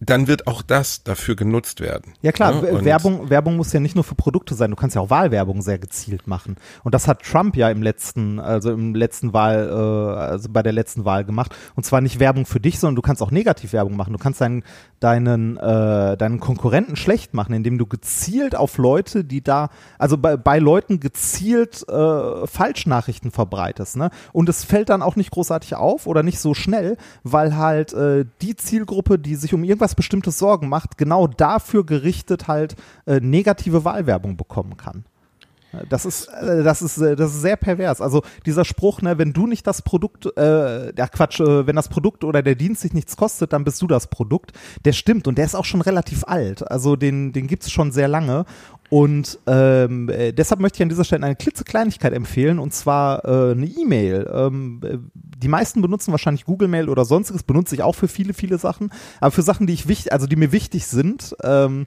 dann wird auch das dafür genutzt werden. Ja klar, Ne? Werbung, Werbung muss ja nicht nur für Produkte sein, du kannst ja auch Wahlwerbung sehr gezielt machen. Und das hat Trump ja im letzten, also im letzten Wahl, äh, also bei der letzten Wahl gemacht. Und zwar nicht Werbung für dich, sondern du kannst auch Negativwerbung machen. Du kannst deinen, deinen, äh, deinen Konkurrenten schlecht machen, indem du gezielt auf Leute, die da, also bei, bei Leuten gezielt äh, Falschnachrichten verbreitest. Ne? Und es fällt dann auch nicht großartig auf oder nicht so schnell, weil halt äh, die Zielgruppe, die sich um irgendwas Bestimmtes Sorgen macht, genau dafür gerichtet halt äh, negative Wahlwerbung bekommen kann. Äh, Das ist, äh, das ist, äh, das ist sehr pervers. Also dieser Spruch, ne, wenn du nicht das Produkt, äh, ja Quatsch, äh, wenn das Produkt oder der Dienst sich nichts kostet, dann bist du das Produkt. Der stimmt und der ist auch schon relativ alt. Also den, den gibt's schon sehr lange. Und ähm, äh, deshalb möchte ich an dieser Stelle eine klitzekleinigkeit empfehlen und zwar äh, eine E-Mail. Ähm, äh, die meisten benutzen wahrscheinlich Google Mail oder sonstiges, benutze ich auch für viele, viele Sachen. Aber für Sachen, die ich wichtig, also die mir wichtig sind, ähm,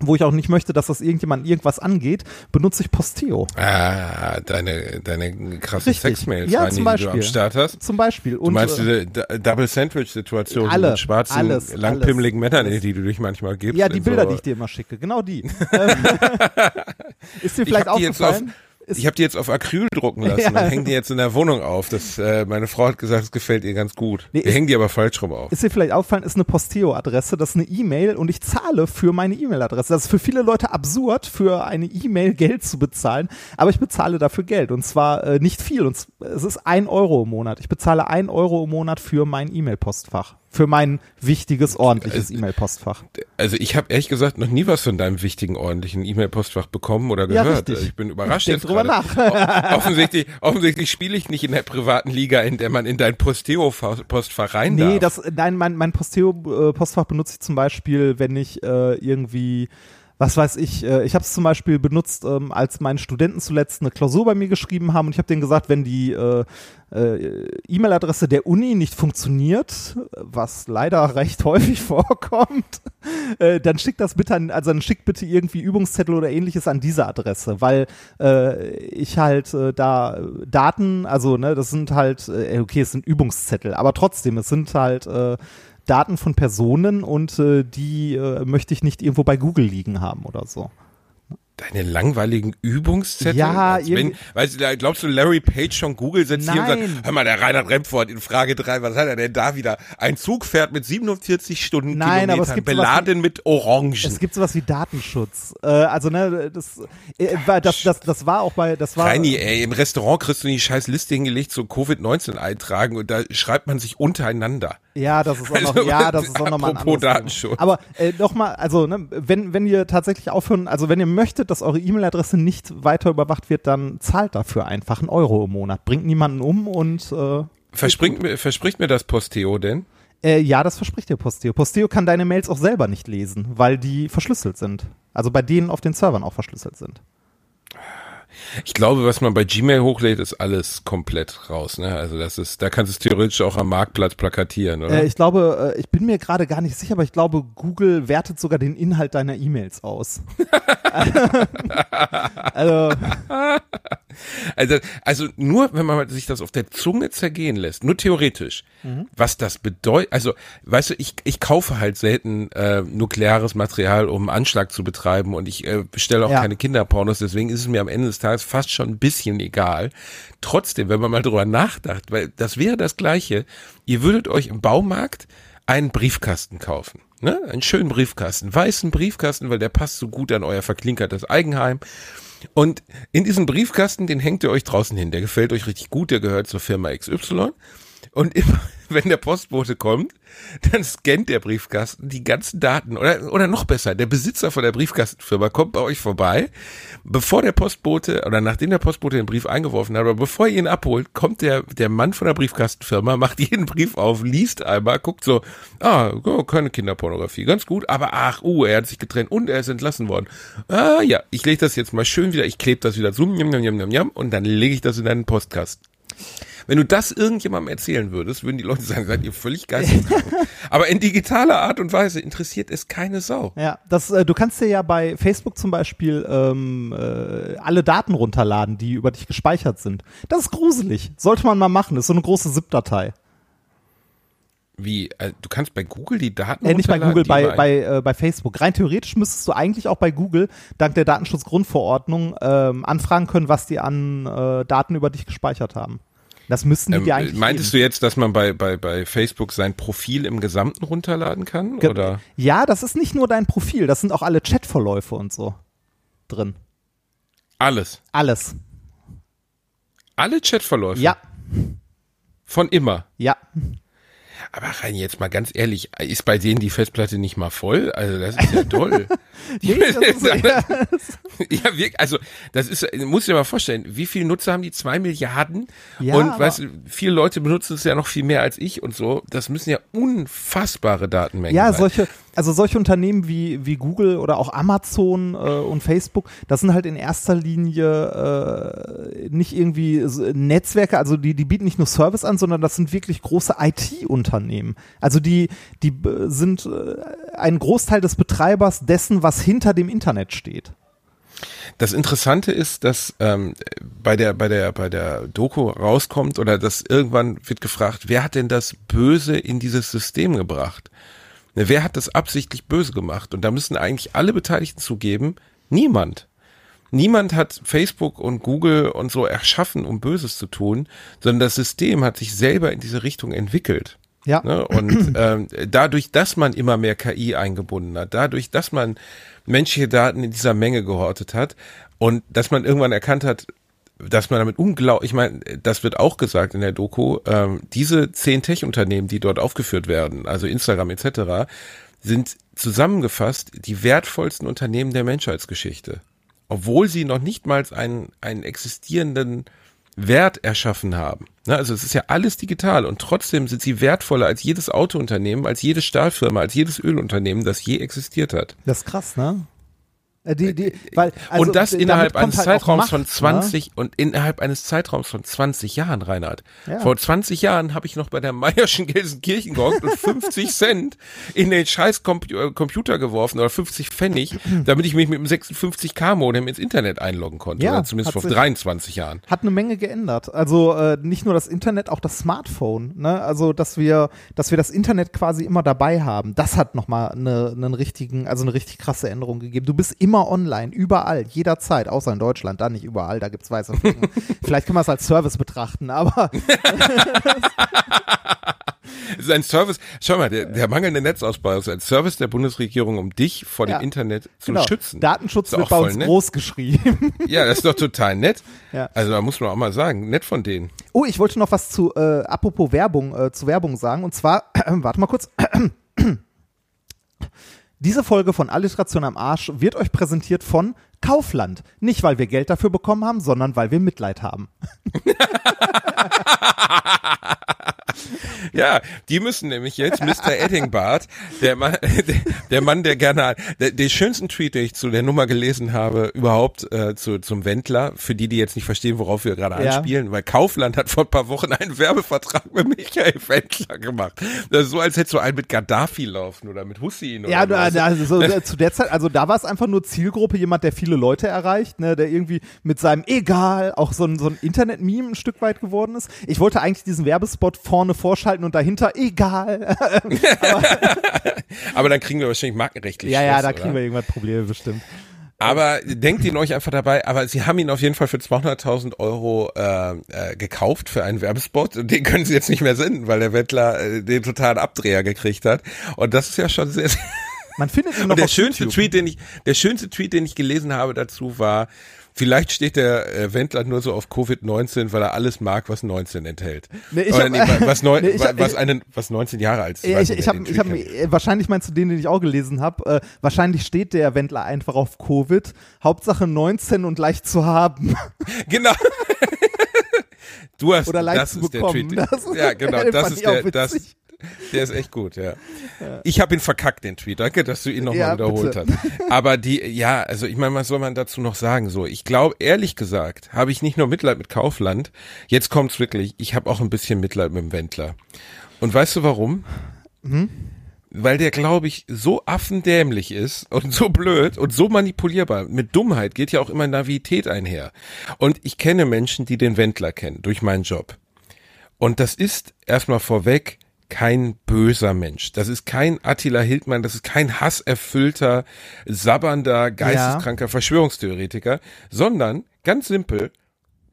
wo ich auch nicht möchte, dass das irgendjemand irgendwas angeht, benutze ich Posteo. Ah, deine, deine krassen. Sexmails, Ja, Reini, zum die Beispiel. du am Start hast. Zum Beispiel. Du Und, meinst äh, diese D- Double Sandwich-Situation Alle, mit schwarzen, alles, langpimmeligen Männern, die du dich manchmal gibst. ja, die Bilder, so, die ich dir immer schicke, genau die. Ähm, ist dir Ich vielleicht aufgefallen? Ich habe die jetzt auf Acryl drucken lassen Ja. und hängen die jetzt in der Wohnung auf. Das, äh, meine Frau hat gesagt, es gefällt ihr ganz gut. Nee, Wir hängen die aber falsch rum auf. ist dir vielleicht aufgefallen, ist eine Posteo-Adresse, das ist eine E-Mail und ich zahle für meine E-Mail-Adresse. Das ist für viele Leute absurd, für eine E-Mail Geld zu bezahlen, aber ich bezahle dafür Geld und zwar äh, nicht viel. Und es ist ein Euro im Monat. Ich bezahle ein Euro im Monat für mein E-Mail-Postfach. Für mein wichtiges, ordentliches Äh, E-Mail-Postfach. Also ich habe ehrlich gesagt noch nie was von deinem wichtigen, ordentlichen E-Mail-Postfach bekommen oder Ja, gehört. richtig. Also ich bin überrascht Denk jetzt drüber. O- offensichtlich, offensichtlich spiele ich nicht in der privaten Liga, in der man in dein Posteo-Postfach rein Nee, darf. das, nein, mein, mein Posteo-Postfach benutze ich zum Beispiel, wenn ich äh, irgendwie, was weiß ich, äh, ich habe es zum Beispiel benutzt, ähm, als meine Studenten zuletzt eine Klausur bei mir geschrieben haben und ich habe denen gesagt, wenn die äh, äh, E-Mail-Adresse der Uni nicht funktioniert, was leider recht häufig vorkommt, dann schickt das bitte an, also dann schickt bitte irgendwie Übungszettel oder ähnliches an diese Adresse, weil ich halt da Daten, also ne, das sind halt, okay, es sind Übungszettel, aber trotzdem, es sind halt äh, Daten von Personen und äh, die äh, möchte ich nicht irgendwo bei Google liegen haben oder so. Deine langweiligen Übungszettel? Ja, wenn, weißt du, glaubst du, Larry Page schon Google setzt hier und Nein. sagt, hör mal, der Reinhard Remford in Frage 3, was hat er denn da wieder? Ein Zug fährt mit 47 Stunden Nein, aber es gibt beladen mit Orangen. Es gibt sowas wie Datenschutz. Äh, also ne, das, äh, war- das, das, das war auch bei, das war. Reini, ey, im Restaurant kriegst du die scheiß Liste hingelegt, so Covid-19 eintragen und da schreibt man sich untereinander. Ja, das ist auch noch, Also, ja, das ist auch nochmal ein anderes Thema. Datenschutz. Aber äh, nochmal, also ne, wenn wenn ihr tatsächlich aufhören, also wenn ihr möchtet, möchtet, dass eure E-Mail-Adresse nicht weiter überwacht wird, dann zahlt dafür einfach einen Euro im Monat. Bringt niemanden um und äh, Verspricht mir, verspricht mir das Posteo denn? Äh, ja, das verspricht dir Posteo. Posteo kann deine Mails auch selber nicht lesen, weil die verschlüsselt sind. Also bei denen auf den Servern auch verschlüsselt sind. Ich glaube, was man bei Gmail hochlädt, ist alles komplett raus. Ne? Also das ist, da kannst du es theoretisch auch am Marktplatz plakatieren, oder? Äh, ich glaube, äh, ich bin mir gerade gar nicht sicher, aber ich glaube, Google wertet sogar den Inhalt deiner E-Mails aus. also, Also, also nur, wenn man sich das auf der Zunge zergehen lässt, nur theoretisch, Mhm. was das bedeutet, also, weißt du, ich, ich kaufe halt selten äh, nukleares Material, um Anschlag zu betreiben und ich äh, bestelle auch Ja. keine Kinderpornos, deswegen ist es mir am Ende des Tages fast schon ein bisschen egal. Trotzdem, wenn man mal drüber nachdacht, weil das wäre das Gleiche, ihr würdet euch im Baumarkt einen Briefkasten kaufen. Ne? Einen schönen Briefkasten, weißen Briefkasten, weil der passt so gut an euer verklinkertes Eigenheim. Und in diesem Briefkasten, den hängt ihr euch draußen hin. Der gefällt euch richtig gut, der gehört zur Firma XY. Und immer, wenn der Postbote kommt, dann scannt der Briefkasten die ganzen Daten. Oder, oder noch besser, der Besitzer von der Briefkastenfirma kommt bei euch vorbei. Bevor der Postbote, oder nachdem der Postbote den Brief eingeworfen hat, aber bevor ihr ihn abholt, kommt der, der Mann von der Briefkastenfirma, macht jeden Brief auf, liest einmal, guckt so, ah, keine Kinderpornografie, ganz gut, aber ach, uh, er hat sich getrennt und er ist entlassen worden. Ah, ja, ich lege das jetzt mal schön wieder, ich klebe das wieder zu, njam, njam, njam, njam, und dann lege ich das in deinen Postkasten. Wenn du das irgendjemandem erzählen würdest, würden die Leute sagen, seid ihr völlig geisteskrank. Aber in digitaler Art und Weise interessiert es keine Sau. ja, das, äh, du kannst dir ja bei Facebook zum Beispiel ähm, äh, alle Daten runterladen, die über dich gespeichert sind. Das ist gruselig. Sollte man mal machen. Das ist so eine große ZIP-Datei. Wie, äh, du kannst bei Google die Daten Äh, nicht bei Google, bei, bei, äh, bei Facebook. Rein theoretisch müsstest du eigentlich auch bei Google dank der Datenschutzgrundverordnung ähm, anfragen können, was die an äh, Daten über dich gespeichert haben. Das müssten die ähm, dir eigentlich meintest geben. du jetzt, dass man bei, bei, bei Facebook sein Profil im Gesamten runterladen kann? Ge- Oder? Ja, das ist nicht nur dein Profil, das sind auch alle Chatverläufe und so drin. Alles. Alles. Alle Chatverläufe. Ja, Von immer. ja. Aber rein jetzt mal ganz ehrlich, ist bei denen die Festplatte nicht mal voll? Also das ist ja toll. Nee, das ist, ja, ja, wirklich, also das ist, muss dir mal vorstellen, wie viele Nutzer haben die? Zwei Milliarden? Ja, und weißt du, viele Leute benutzen es ja noch viel mehr als ich und so. Das müssen ja unfassbare Datenmengen ja sein. solche, also solche Unternehmen wie, wie Google oder auch Amazon äh, und Facebook, das sind halt in erster Linie äh, nicht irgendwie Netzwerke, also die, die bieten nicht nur Service an, sondern das sind wirklich große IT-Unternehmen. Also die, die äh, sind äh, ein Großteil des Betreibers dessen, was hinter dem Internet steht. Das Interessante ist, dass ähm, bei der bei der bei der Doku rauskommt oder dass irgendwann wird gefragt, wer hat denn das Böse in dieses System gebracht? Ne, Wer hat das absichtlich böse gemacht? Und da müssen eigentlich alle Beteiligten zugeben, niemand. Niemand hat Facebook und Google und so erschaffen, um Böses zu tun, sondern das System hat sich selber in diese Richtung entwickelt. Ja. Ne? Und ähm, dadurch, dass man immer mehr KI eingebunden hat, dadurch, dass man menschliche Daten in dieser Menge gehortet hat und dass man irgendwann erkannt hat, dass man damit unglaublich, ich meine, das wird auch gesagt in der Doku, ähm, diese zehn Tech-Unternehmen, die dort aufgeführt werden, also Instagram etc., sind zusammengefasst die wertvollsten Unternehmen der Menschheitsgeschichte. Obwohl sie noch nicht mal einen, einen existierenden Wert erschaffen haben. Ne, also es ist ja alles digital und trotzdem sind sie wertvoller als jedes Autounternehmen, als jede Stahlfirma, als jedes Ölunternehmen, das je existiert hat. Das ist krass, ne? Äh, Die, die, weil, also, und das innerhalb eines halt Zeitraums Macht, von ne? 20 und innerhalb eines Zeitraums von 20 Jahren, Reinhard. Ja. Vor 20 Jahren habe ich noch bei der Meierschen Gelsenkirchen gehockt und 50 Cent in den scheiß äh, Computer geworfen oder 50 Pfennig, damit ich mich mit dem 56k Modem ins Internet einloggen konnte. Ja, oder zumindest vor sich- 23 Jahren. hat eine Menge geändert. Also äh, nicht nur das Internet, auch das Smartphone. Ne? Also dass wir, dass wir das Internet quasi immer dabei haben. Das hat nochmal eine, einen richtigen, also eine richtig krasse Änderung gegeben. Du bist immer online, überall, jederzeit, außer in Deutschland, da nicht überall, da gibt's weiße Flecken. Vielleicht kann man es als Service betrachten, aber Es ist ein Service, schau mal, der, der mangelnde Netzausbau ist ein Service der Bundesregierung, um dich vor Ja. dem Internet zu genau, schützen. Datenschutz wird bei uns nett. groß geschrieben. Ja, das ist doch total nett. Ja. Also da muss man auch mal sagen, nett von denen. Oh, ich wollte noch was zu, äh, apropos Werbung, äh, zu Werbung sagen. Und zwar, warte mal kurz. Diese Folge von Alliteration am Arsch wird euch präsentiert von Kaufland. Nicht, weil wir Geld dafür bekommen haben, sondern weil wir Mitleid haben. Ja, die müssen nämlich jetzt Mr. Eddingbart, der Mann, der, der Mann, der gerne, der, den schönsten Tweet, den ich zu der Nummer gelesen habe, überhaupt äh, zu, zum Wendler, für die, die jetzt nicht verstehen, worauf wir gerade Ja. anspielen, weil Kaufland hat vor ein paar Wochen einen Werbevertrag mit Michael Wendler gemacht. Das ist so, als hättest du einen mit Gaddafi laufen oder mit Hussein oder Ja, was. also so, äh, zu der Zeit, also da war es einfach nur Zielgruppe, jemand, der viele Leute erreicht, ne, der irgendwie mit seinem Egal auch so ein, so ein Internet-Meme ein Stück weit geworden ist. Ich wollte eigentlich diesen Werbespot vorne vorschalten und dahinter Egal. Aber dann kriegen wir wahrscheinlich markenrechtlich ja, ja, Stress, da oder? kriegen wir irgendwann Probleme bestimmt. Aber denkt ihn euch einfach dabei, aber sie haben ihn auf jeden Fall für 200.000 Euro äh, äh, gekauft für einen Werbespot und den können sie jetzt nicht mehr senden, weil der Wettler äh, den totalen Abdreher gekriegt hat. Und das ist ja schon sehr, sehr Man findet ihn noch und der auf schönste YouTube. Tweet, den ich, der schönste Tweet, den ich gelesen habe dazu war, vielleicht steht der äh, Wendler nur so auf Covid-19, weil er alles mag, was 19 enthält. Nee, ich Oder hab- was, neun, Nee, ich hab- was, ich- einen, was 19 Jahre alt ist. Ich ich ich hab, kennt. äh, wahrscheinlich meinst du den, den ich auch gelesen habe. Äh, wahrscheinlich steht der Wendler einfach auf Covid. Hauptsache 19 und leicht zu haben. Genau. Du hast, Oder leicht das zu ist der bekommen. Tweet. Das- ja, genau, das ist ich der, das. Der ist echt gut, ja. Ich habe ihn verkackt, den Tweet. Danke, dass du ihn nochmal Ja, wiederholt bitte. hast. Aber die, ja, also ich meine, was soll man dazu noch sagen? So, ich glaube, ehrlich gesagt, habe ich nicht nur Mitleid mit Kaufland. Jetzt kommt's wirklich. Ich habe auch ein bisschen Mitleid mit dem Wendler. Und weißt du warum? Weil der, glaube ich, so affendämlich ist und so blöd und so manipulierbar. Mit Dummheit geht ja auch immer Navität einher. Und ich kenne Menschen, die den Wendler kennen, durch meinen Job. Und das ist erstmal vorweg kein böser Mensch. Das ist kein Attila Hildmann, das ist kein hasserfüllter, sabbernder, geisteskranker Verschwörungstheoretiker, sondern ganz simpel,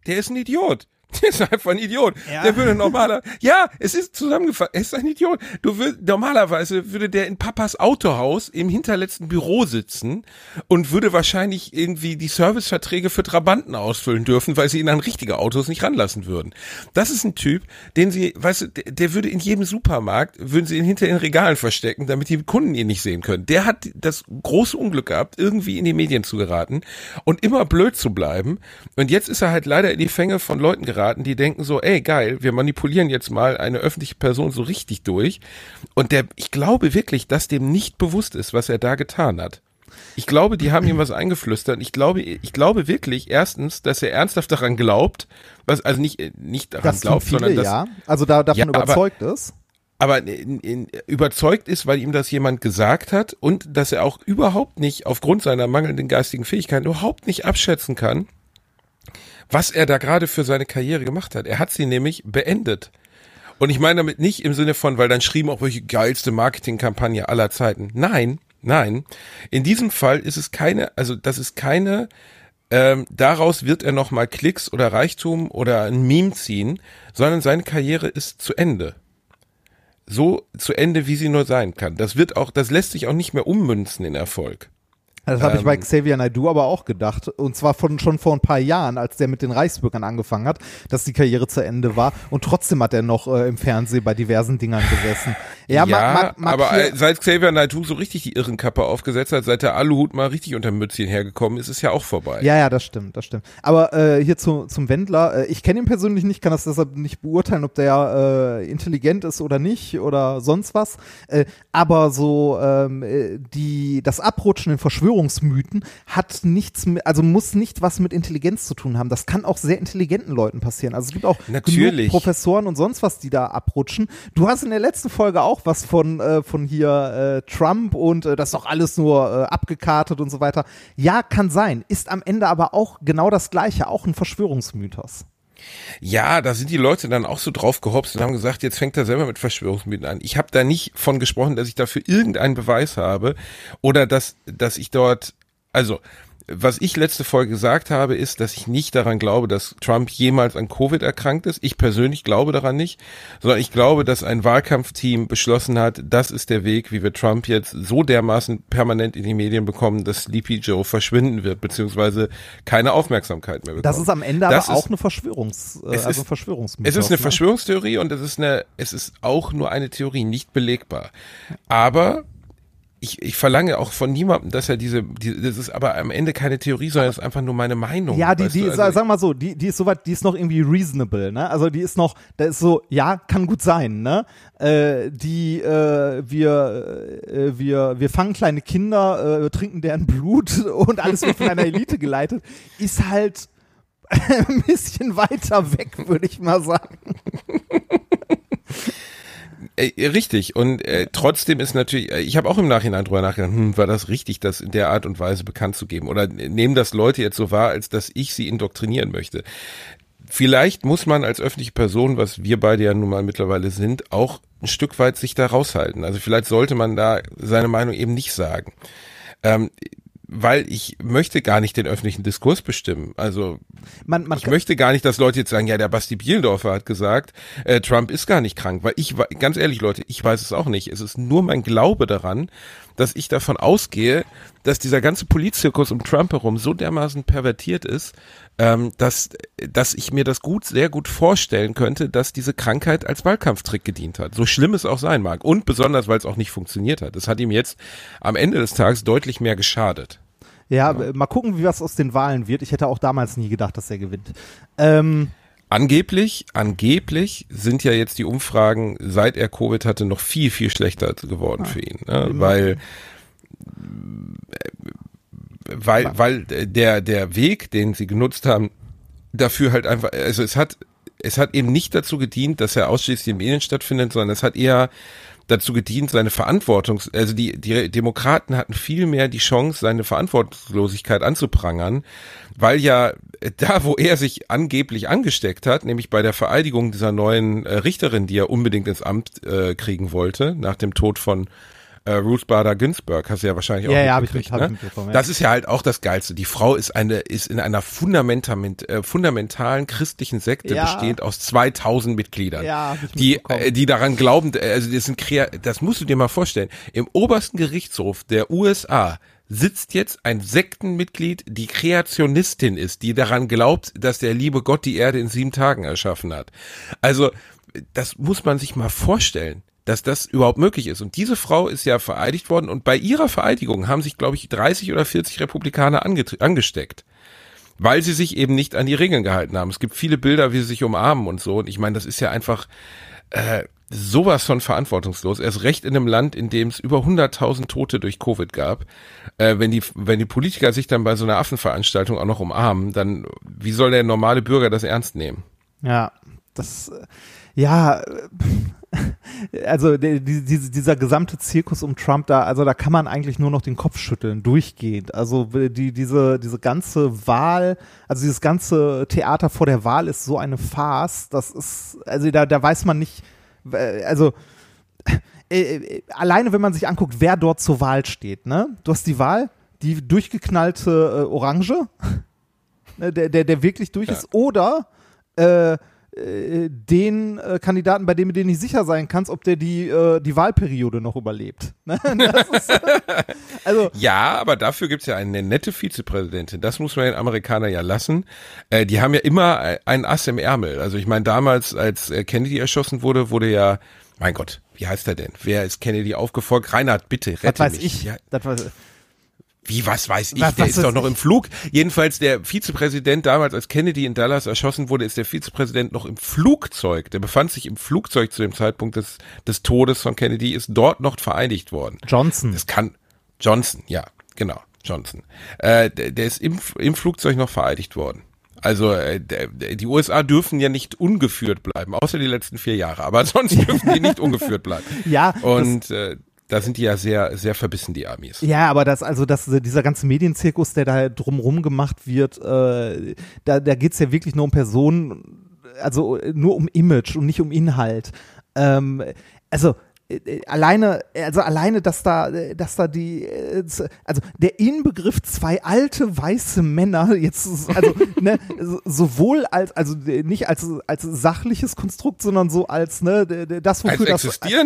der ist ein Idiot. Der ist einfach ein Idiot. Ja. Der würde normaler, ja, es ist zusammengefasst, er ist ein Idiot. Du würd, normalerweise würde der in Papas Autohaus im hinterletzten Büro sitzen und würde wahrscheinlich irgendwie die Serviceverträge für Trabanten ausfüllen dürfen, weil sie ihn an richtige Autos nicht ranlassen würden. Das ist ein Typ, den sie, weißt du, der, der würde in jedem Supermarkt, würden sie ihn hinter den Regalen verstecken, damit die Kunden ihn nicht sehen können. Der hat das große Unglück gehabt, irgendwie in die Medien zu geraten und immer blöd zu bleiben. Und jetzt ist er halt leider in die Fänge von Leuten geraten, die denken so, ey geil, wir manipulieren jetzt mal eine öffentliche Person so richtig durch. Und der, ich glaube wirklich, dass dem nicht bewusst ist, was er da getan hat. Ich glaube, die haben ihm was eingeflüstert. Ich glaube, ich glaube wirklich erstens, dass er ernsthaft daran glaubt, was also nicht nicht daran Das glaubt, viele, sondern dass ja. Also da davon Ja, aber- überzeugt ist. aber in, in, überzeugt ist, weil ihm das jemand gesagt hat und dass er auch überhaupt nicht aufgrund seiner mangelnden geistigen Fähigkeiten überhaupt nicht abschätzen kann, was er da gerade für seine Karriere gemacht hat. Er hat sie nämlich beendet. Und ich meine damit nicht im Sinne von, weil dann schrieben auch welche geilste Marketingkampagne aller Zeiten. Nein, nein. In diesem Fall ist es keine, also das ist keine, ähm, daraus wird er nochmal Klicks oder Reichtum oder ein Meme ziehen, sondern seine Karriere ist zu Ende so zu Ende, wie sie nur sein kann. Das wird auch, das lässt sich auch nicht mehr ummünzen in Erfolg. Das habe ich bei Ähm, Xavier Naidoo aber auch gedacht. Und zwar von, schon vor ein paar Jahren, als der mit den Reichsbürgern angefangen hat, dass die Karriere zu Ende war. Und trotzdem hat er noch äh, im Fernsehen bei diversen Dingern gesessen. Ja, mag, mag, mag aber hier, äh, seit Xavier Naidoo so richtig die Irrenkappe aufgesetzt hat, seit der Aluhut mal richtig unter Mützchen hergekommen ist, ist ja auch vorbei. Ja, ja, das stimmt, das stimmt. Aber äh, hier zu, zum Wendler, äh, ich kenne ihn persönlich nicht, kann das deshalb nicht beurteilen, ob der äh, intelligent ist oder nicht oder sonst was. Äh, aber so ähm, äh, die das Abrutschen in Verschwörungsmythen hat nichts mit, also muss nicht was mit Intelligenz zu tun haben. Das kann auch sehr intelligenten Leuten passieren. Also es gibt auch Natürlich. Professoren und sonst was, die da abrutschen. Du hast in der letzten Folge auch was von äh, von hier äh, Trump und äh, das ist doch alles nur äh, abgekartet und so weiter. Ja, kann sein. Ist am Ende aber auch genau das Gleiche, auch ein Verschwörungsmythos. Ja, da sind die Leute dann auch so drauf gehopst und haben gesagt, jetzt fängt er selber mit Verschwörungsmythen an. Ich habe da nicht von gesprochen, dass ich dafür irgendeinen Beweis habe oder dass, dass ich dort, also was ich letzte Folge gesagt habe, ist, dass ich nicht daran glaube, dass Trump jemals an Covid erkrankt ist. Ich persönlich glaube daran nicht, sondern ich glaube, dass ein Wahlkampfteam beschlossen hat, das ist der Weg, wie wir Trump jetzt so dermaßen permanent in die Medien bekommen, dass Sleepy Joe verschwinden wird, beziehungsweise keine Aufmerksamkeit mehr bekommt. Das ist am Ende Das aber ist- auch eine Verschwörungs, äh, Es also ist- Verschwörungsmythos. es ist eine ne? Verschwörungstheorie und es ist eine, es ist auch nur eine Theorie, nicht belegbar. Aber ich, ich verlange auch von niemandem, dass er diese, die, das ist aber am Ende keine Theorie, sondern es ist einfach nur meine Meinung. Ja, die, die, du? also, sag mal so, die, die ist soweit, die ist noch irgendwie reasonable, ne? Also die ist noch, da ist so, ja, kann gut sein, ne? Äh, die, äh, wir, äh, wir, wir fangen kleine Kinder, äh, trinken deren Blut und alles wird von einer Elite geleitet, ist halt ein bisschen weiter weg, würde ich mal sagen. Äh, richtig und äh, trotzdem ist natürlich, äh, ich habe auch im Nachhinein drüber nachgedacht, hm, war das richtig, das in der Art und Weise bekannt zu geben oder nehmen das Leute jetzt so wahr, als dass ich sie indoktrinieren möchte. Vielleicht muss man als öffentliche Person, was wir beide ja nun mal mittlerweile sind, auch ein Stück weit sich da raushalten. Also vielleicht sollte man da seine Meinung eben nicht sagen. Ähm, weil ich möchte gar nicht den öffentlichen Diskurs bestimmen. Also Man, man ich möchte gar nicht, dass Leute jetzt sagen, ja, der Basti Bielendorfer hat gesagt, äh, Trump ist gar nicht krank, weil ich, ganz ehrlich, Leute, ich weiß es auch nicht. Es ist nur mein Glaube daran, dass ich davon ausgehe, dass dieser ganze Politzirkus um Trump herum so dermaßen pervertiert ist, ähm, dass, dass ich mir das gut, sehr gut vorstellen könnte, dass diese Krankheit als Wahlkampftrick gedient hat. So schlimm es auch sein mag. Und besonders, weil es auch nicht funktioniert hat. Das hat ihm jetzt am Ende des Tages deutlich mehr geschadet. Ja, äh, mal gucken, wie was aus den Wahlen wird. Ich hätte auch damals nie gedacht, dass er gewinnt. Ähm, Angeblich, angeblich sind ja jetzt die Umfragen, seit er Covid hatte, noch viel, viel schlechter geworden für ihn. Ne? Weil, weil, weil der, der Weg, den sie genutzt haben, dafür halt einfach, also es hat, es hat eben nicht dazu gedient, dass er ausschließlich in Medien stattfindet, sondern es hat eher dazu gedient, seine Verantwortung, also die, die Demokraten hatten viel mehr die Chance, seine Verantwortungslosigkeit anzuprangern, weil ja da, wo er sich angeblich angesteckt hat, nämlich bei der Vereidigung dieser neuen äh, Richterin, die er unbedingt ins Amt äh, kriegen wollte, nach dem Tod von äh, Ruth Bader Ginsburg, hast du ja wahrscheinlich auch Ja, ja, hab ich mit- hab ich ne? mitbekommen, ja. Das ist ja halt auch das Geilste. Die Frau ist eine, ist in einer fundament, äh, fundamentalen christlichen Sekte Ja. bestehend aus 2000 Mitgliedern Ja, die, äh, die daran glauben, also das sind krea das musst du dir mal vorstellen. Im obersten Gerichtshof der USA sitzt jetzt ein Sektenmitglied, die Kreationistin ist, die daran glaubt, dass der liebe Gott die Erde in sieben Tagen erschaffen hat. Also, das muss man sich mal vorstellen, dass das überhaupt möglich ist. Und diese Frau ist ja vereidigt worden und bei ihrer Vereidigung haben sich, glaube ich, 30 oder 40 Republikaner ange angesteckt weil sie sich eben nicht an die Regeln gehalten haben. Es gibt viele Bilder, wie sie sich umarmen und so. Und ich meine, das ist ja einfach äh, sowas von verantwortungslos. Erst recht in einem Land, in dem es über 100.000 Tote durch Covid gab. Äh, wenn die wenn die Politiker sich dann bei so einer Affenveranstaltung auch noch umarmen, dann wie soll der normale Bürger das ernst nehmen? Ja, das, äh, ja, äh, also die, die, diese- dieser gesamte Zirkus um Trump da, also da kann man eigentlich nur noch den Kopf schütteln, durchgehend. Also die, diese, diese ganze Wahl, also dieses ganze Theater vor der Wahl ist so eine Farce, das ist, also da, da weiß man nicht, also äh, äh, alleine wenn man sich anguckt, wer dort zur Wahl steht, ne? Du hast die Wahl, die durchgeknallte äh, Orange, ne, der, der, der wirklich durch Ja. ist, oder äh, äh, den äh, Kandidaten, bei dem du dir nicht sicher sein kannst, ob der die, äh, die Wahlperiode noch überlebt. Ne? Ist, also, Ja, aber dafür gibt's ja eine nette Vizepräsidentin. Das muss man den Amerikanern ja lassen. Äh, die haben ja immer äh, ein Ass im Ärmel. Also ich meine, damals, als Kennedy erschossen wurde, wurde ja, mein Gott, wie heißt er denn? Wer ist Kennedy aufgefolgt? Reinhard, bitte, rette das weiß mich. ich. Ja, Das weiß, wie, was weiß ich? Was- der was ist doch noch ich? im Flug. Jedenfalls der Vizepräsident damals, als Kennedy in Dallas erschossen wurde, ist der Vizepräsident noch im Flugzeug. Der befand sich im Flugzeug zu dem Zeitpunkt des, des Todes von Kennedy, ist dort noch vereidigt worden. Johnson. Das kann Johnson, ja, genau, Johnson. Äh, der, der ist im, im Flugzeug noch vereidigt worden. Also äh, die USA dürfen ja nicht ungeführt bleiben, außer die letzten vier Jahre. Aber sonst dürfen die nicht ungeführt bleiben. Ja, Und äh, da sind die ja sehr, sehr verbissen, die Amis. Ja, aber das, also das, dieser ganze Medienzirkus, der da drumrum gemacht wird, äh, da, da geht's ja wirklich nur um Personen, also nur um Image und nicht um Inhalt. Ähm, also alleine, also alleine, dass da, äh, dass da die, äh, also der Inbegriff zwei alte weiße Männer jetzt, also ne, so- sowohl als, also äh, nicht als als sachliches Konstrukt, sondern so als ne, das wofür Als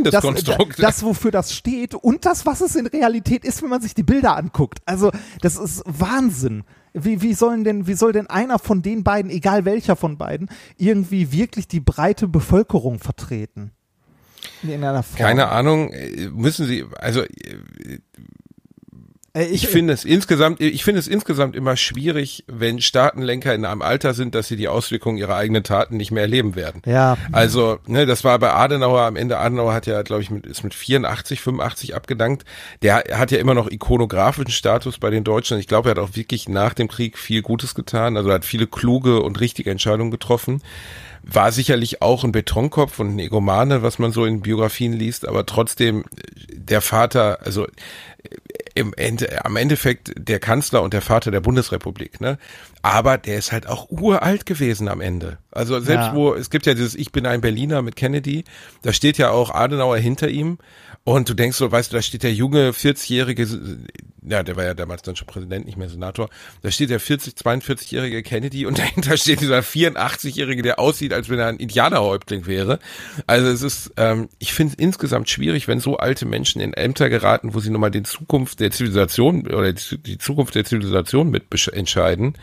das das, Konstrukt. das wofür das steht und das, was es in Realität ist, wenn man sich die Bilder anguckt. Also, das ist Wahnsinn. Wie, wie sollen denn, wie soll denn einer von den beiden, egal welcher von beiden, irgendwie wirklich die breite Bevölkerung vertreten? In irgendeiner Form. Keine Ahnung, äh, müssen sie, also äh, Äh, ich finde es insgesamt, ich finde es insgesamt immer schwierig, wenn Staatenlenker in einem Alter sind, dass sie die Auswirkungen ihrer eigenen Taten nicht mehr erleben werden. Ja. Also, ne, das war bei Adenauer am Ende. Adenauer hat ja, glaube ich, mit, ist mit 84, 85 abgedankt. Der hat ja immer noch ikonografischen Status bei den Deutschen. Ich glaube, er hat auch wirklich nach dem Krieg viel Gutes getan. Also er hat viele kluge und richtige Entscheidungen getroffen war sicherlich auch ein Betonkopf und ein Egomane, was man so in Biografien liest, aber trotzdem der Vater, also im Ende, am Endeffekt der Kanzler und der Vater der Bundesrepublik, ne? Aber der ist halt auch uralt gewesen am Ende. Also selbst Ja. wo, es gibt ja dieses Ich bin ein Berliner mit Kennedy, da steht ja auch Adenauer hinter ihm und du denkst so, weißt du, da steht der junge 40-jährige, ja, der war ja damals dann schon Präsident, nicht mehr Senator, da steht der 40, 42-jährige Kennedy und dahinter steht dieser 84-jährige, der aussieht, als wenn er ein Indianerhäuptling wäre. Also es ist, ähm, ich finde es insgesamt schwierig, wenn so alte Menschen in Ämter geraten, wo sie nun mal die Zukunft der Zivilisation oder die, Zukunft der Zivilisation mit entscheiden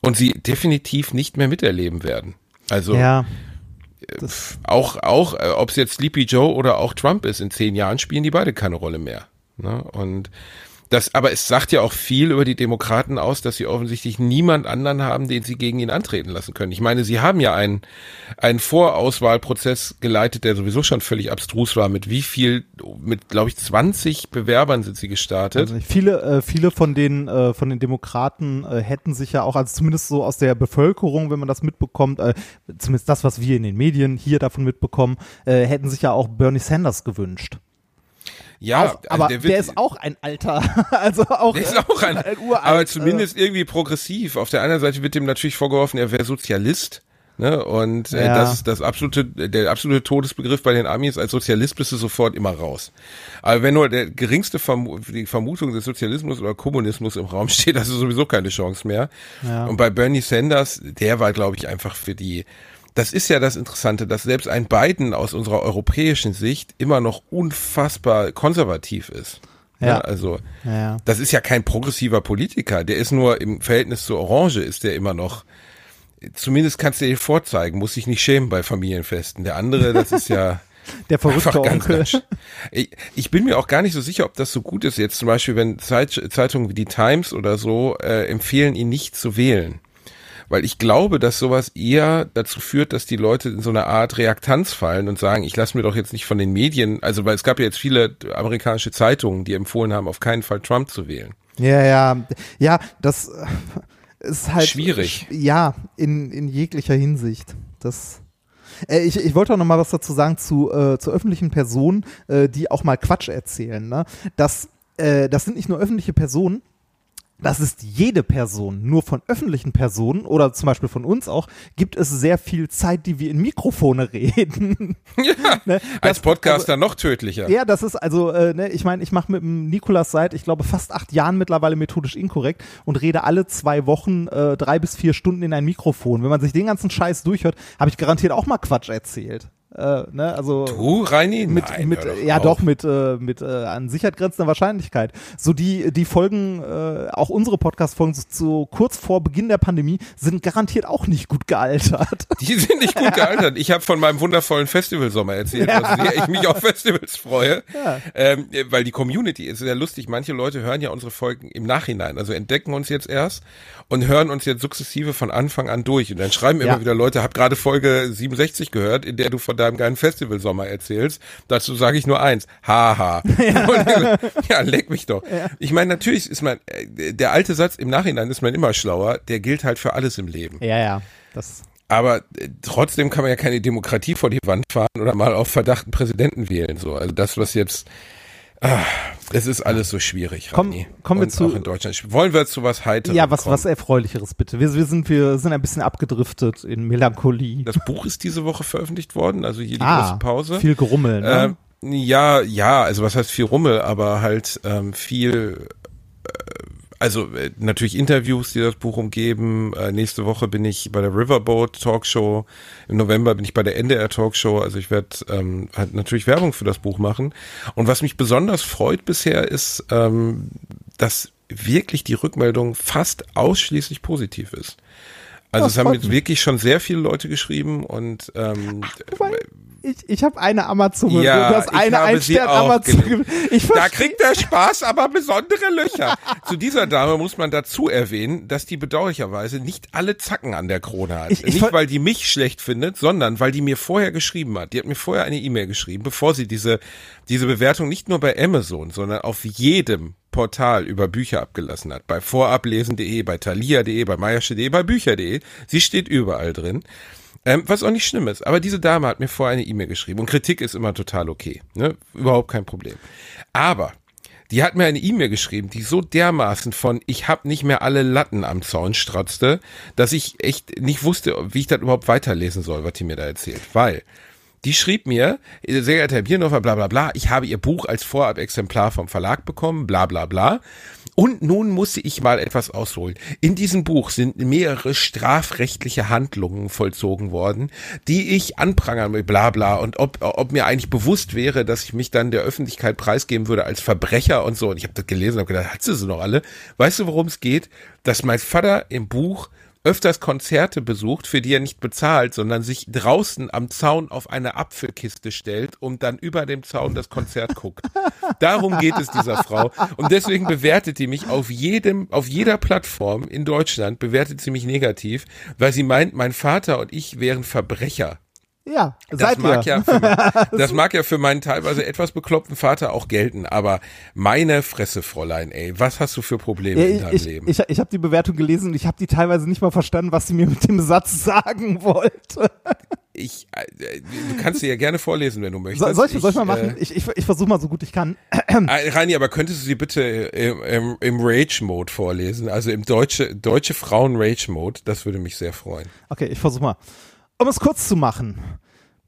und sie definitiv nicht mehr miterleben werden. Also ja. auch, auch, äh, ob es jetzt Sleepy Joe oder auch Trump ist, in zehn Jahren spielen die beide keine Rolle mehr. Ne? Und das, aber es sagt ja auch viel über die Demokraten aus, dass sie offensichtlich niemand anderen haben, den sie gegen ihn antreten lassen können. Ich meine, sie haben ja einen, einen Vorauswahlprozess geleitet, der sowieso schon völlig abstrus war. Mit wie viel, mit, glaube ich, 20 Bewerbern sind sie gestartet. Also viele, äh, viele von den äh, von den Demokraten äh, hätten sich ja auch, also zumindest so aus der Bevölkerung, wenn man das mitbekommt, äh, zumindest das, was wir in den Medien hier davon mitbekommen, äh, hätten sich ja auch Bernie Sanders gewünscht. Ja, auch, aber der, der, ist auch ein Alter, also auch, Der ist auch ein, uralt, aber zumindest irgendwie progressiv. Auf der anderen Seite wird dem natürlich vorgeworfen, er wäre Sozialist. Ne? Und äh, Ja. das ist das absolute, der absolute Todesbegriff bei den Amis. Als Sozialist bist du sofort immer raus. Aber wenn nur der geringste Vermu die Vermutung des Sozialismus oder Kommunismus im Raum steht, hast du sowieso keine Chance mehr. Ja. Und bei Bernie Sanders, der war, glaube ich, einfach für die das ist ja das Interessante, dass selbst ein Biden aus unserer europäischen Sicht immer noch unfassbar konservativ ist. Ja. also Ja, ja. das ist ja kein progressiver Politiker. Der ist nur im Verhältnis zur Orange ist der immer noch. Zumindest kannst du dir vorzeigen, muss sich nicht schämen bei Familienfesten. Der andere, das ist ja der verrückte einfach ganz, Onkel. Ich, ich bin mir auch gar nicht so sicher, ob das so gut ist. Jetzt zum Beispiel, wenn Zeit, Zeitungen wie die Times oder so äh, empfehlen, ihn nicht zu wählen. Weil ich glaube, dass sowas eher dazu führt, dass die Leute in so eine Art Reaktanz fallen und sagen, ich lasse mir doch jetzt nicht von den Medien, also weil es gab ja jetzt viele amerikanische Zeitungen, die empfohlen haben, auf keinen Fall Trump zu wählen. Ja, ja, ja, das ist halt Schwierig. Ja, in, in jeglicher Hinsicht. Das äh, ich, ich wollte auch noch mal was dazu sagen zu, äh, zu öffentlichen Personen, äh, die auch mal Quatsch erzählen. Ne? Das, äh, das sind nicht nur öffentliche Personen, das ist jede Person. Nur von öffentlichen Personen oder zum Beispiel von uns auch gibt es sehr viel Zeit, die wir in Mikrofone reden. Ja, Ne? als Das- Podcaster noch tödlicher. Ja, das ist also, äh, ne, ich meine, ich mache mit dem Nikolas seit, ich glaube, fast acht Jahren mittlerweile methodisch inkorrekt und rede alle zwei Wochen äh, drei bis vier Stunden in ein Mikrofon. Wenn man sich den ganzen Scheiß durchhört, habe ich garantiert auch mal Quatsch erzählt. Äh, ne, also Du, Reini? mit, Nein, mit hör ja auf. doch mit äh, mit äh, an Sicherheit grenzender Wahrscheinlichkeit. So die die Folgen, äh, auch unsere Podcast-Folgen so, so kurz vor Beginn der Pandemie sind garantiert auch nicht gut gealtert. Die sind nicht gut gealtert. Ich habe von meinem wundervollen Festivalsommer erzählt, Ja. dass sehr ich mich auf Festivals freue. Ja. Ähm, weil die Community ist sehr lustig. Manche Leute hören ja unsere Folgen im Nachhinein, also entdecken uns jetzt erst und hören uns jetzt sukzessive von Anfang an durch. Und dann schreiben Ja. immer wieder Leute, hab gerade Folge 67 gehört, in der du von deinem geilen Festivalsommer erzählst. Dazu sage ich nur eins. Haha. Ja, ja leck mich doch. Ich meine, natürlich ist man, äh, der alte Satz, im Nachhinein ist man immer schlauer, der gilt halt für alles im Leben. Ja, ja. Das Aber äh, trotzdem kann man ja keine Demokratie vor die Wand fahren oder mal auf Verdacht einen Präsidenten wählen. So, also das, was jetzt, ah, es ist alles so schwierig. Komm- Rani. kommen wir Und zu- auch in Deutschland. Wollen wir zu was Heiterem ja, was kommen? was erfreulicheres bitte. Wir, wir sind wir sind ein bisschen abgedriftet in Melancholie. Das Buch ist diese Woche veröffentlicht worden, also hier die ah, große Pause. viel Gerummel, ne? Ähm, ja, ja, also was heißt viel Rummel, aber halt ähm, viel, äh, also äh, natürlich Interviews, die das Buch umgeben. Äh, nächste Woche bin ich bei der Riverboat Talkshow. Im November bin ich bei der NDR Talkshow. Also ich werde ähm, halt natürlich Werbung für das Buch machen. Und was mich besonders freut bisher ist, ähm, dass wirklich die Rückmeldung fast ausschließlich positiv ist. Also Das es haben jetzt wirklich schon sehr viele Leute geschrieben und ähm, wobei- Ich, ich habe eine Amazon. Ja, du hast eine habe sie Einstern auch Amazon. gelesen. Ich Da kriegt der Spaß aber besondere Löcher. Zu dieser Dame muss man dazu erwähnen, dass die bedauerlicherweise nicht alle Zacken an der Krone hat. Ich- ich nicht, weil die mich schlecht findet, sondern weil die mir vorher geschrieben hat. Die hat mir vorher eine E-Mail geschrieben, bevor sie diese, diese Bewertung nicht nur bei Amazon, sondern auf jedem Portal über Bücher abgelassen hat. Bei vorablesen.de, bei thalia.de, bei meiersche.de, bei bücher.de. Sie steht überall drin. Ähm, was auch nicht schlimm ist. Aber diese Dame hat mir vorher eine E-Mail geschrieben und Kritik ist immer total okay. Ne? Überhaupt kein Problem. Aber die hat mir eine E-Mail geschrieben, die so dermaßen von ich habe nicht mehr alle Latten am Zaun stratzte, dass ich echt nicht wusste, wie ich das überhaupt weiterlesen soll, was die mir da erzählt. Weil die schrieb mir, sehr geehrter Herr Biernhofer, bla bla bla, ich habe ihr Buch als Vorab-Exemplar vom Verlag bekommen, bla bla bla. Und nun musste ich mal etwas ausholen. In diesem Buch sind mehrere strafrechtliche Handlungen vollzogen worden, die ich anprangern will, bla bla. Und ob, ob mir eigentlich bewusst wäre, dass ich mich dann der Öffentlichkeit preisgeben würde als Verbrecher und so. Und ich habe das gelesen und habe gedacht, hat sie sie noch alle? Weißt du, worum es geht? Dass mein Vater im Buch öfters Konzerte besucht, für die er nicht bezahlt, sondern sich draußen am Zaun auf eine Apfelkiste stellt und dann über dem Zaun das Konzert guckt. Darum geht es dieser Frau. Und deswegen bewertet die mich auf jedem, auf jeder Plattform in Deutschland, bewertet sie mich negativ, weil sie meint, mein Vater und ich wären Verbrecher. Ja, Das mag, ja für, das mag ja für meinen teilweise etwas bekloppten Vater auch gelten, aber meine Fresse, Fräulein, ey, was hast du für Probleme Ja, in ich deinem ich, Leben? ich, ich habe die Bewertung gelesen und ich habe die teilweise nicht mal verstanden, was sie mir mit dem Satz sagen wollte. Ich, äh, du kannst sie ja gerne vorlesen, wenn du möchtest. So, soll, ich, soll ich mal äh, machen? Ich, ich, ich versuche mal so gut ich kann. Äh, Rani, aber könntest du sie bitte im, im, im Rage-Mode vorlesen? Also im deutsche, deutsche Frauen-Rage-Mode. Das würde mich sehr freuen. Okay, ich versuche mal. Um es kurz zu machen.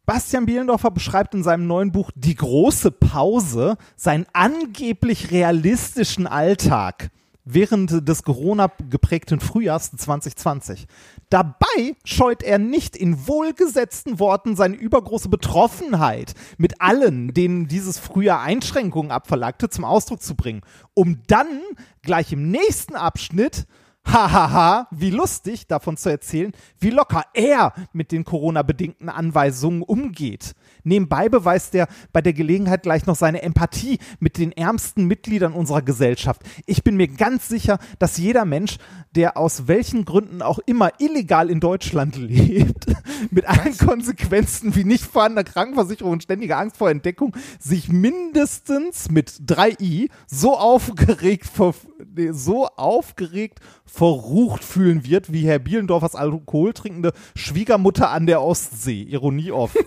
Bastian Bielendorfer beschreibt in seinem neuen Buch Die große Pause seinen angeblich realistischen Alltag während des Corona-geprägten Frühjahrs 2020. Dabei scheut er nicht in wohlgesetzten Worten seine übergroße Betroffenheit mit allen, denen dieses Frühjahr Einschränkungen abverlangte, zum Ausdruck zu bringen, um dann gleich im nächsten Abschnitt hahaha, wie lustig davon zu erzählen, wie locker er mit den Corona-bedingten Anweisungen umgeht. Nebenbei beweist er bei der Gelegenheit gleich noch seine Empathie mit den ärmsten Mitgliedern unserer Gesellschaft. Ich bin mir ganz sicher, dass jeder Mensch, der aus welchen Gründen auch immer illegal in Deutschland lebt, mit allen Konsequenzen wie nicht vorhandener Krankenversicherung und ständiger Angst vor Entdeckung, sich mindestens mit 3i so aufgeregt so aufgeregt verrucht fühlen wird, wie Herr Bielendorfers alkoholtrinkende Schwiegermutter an der Ostsee. Ironie off.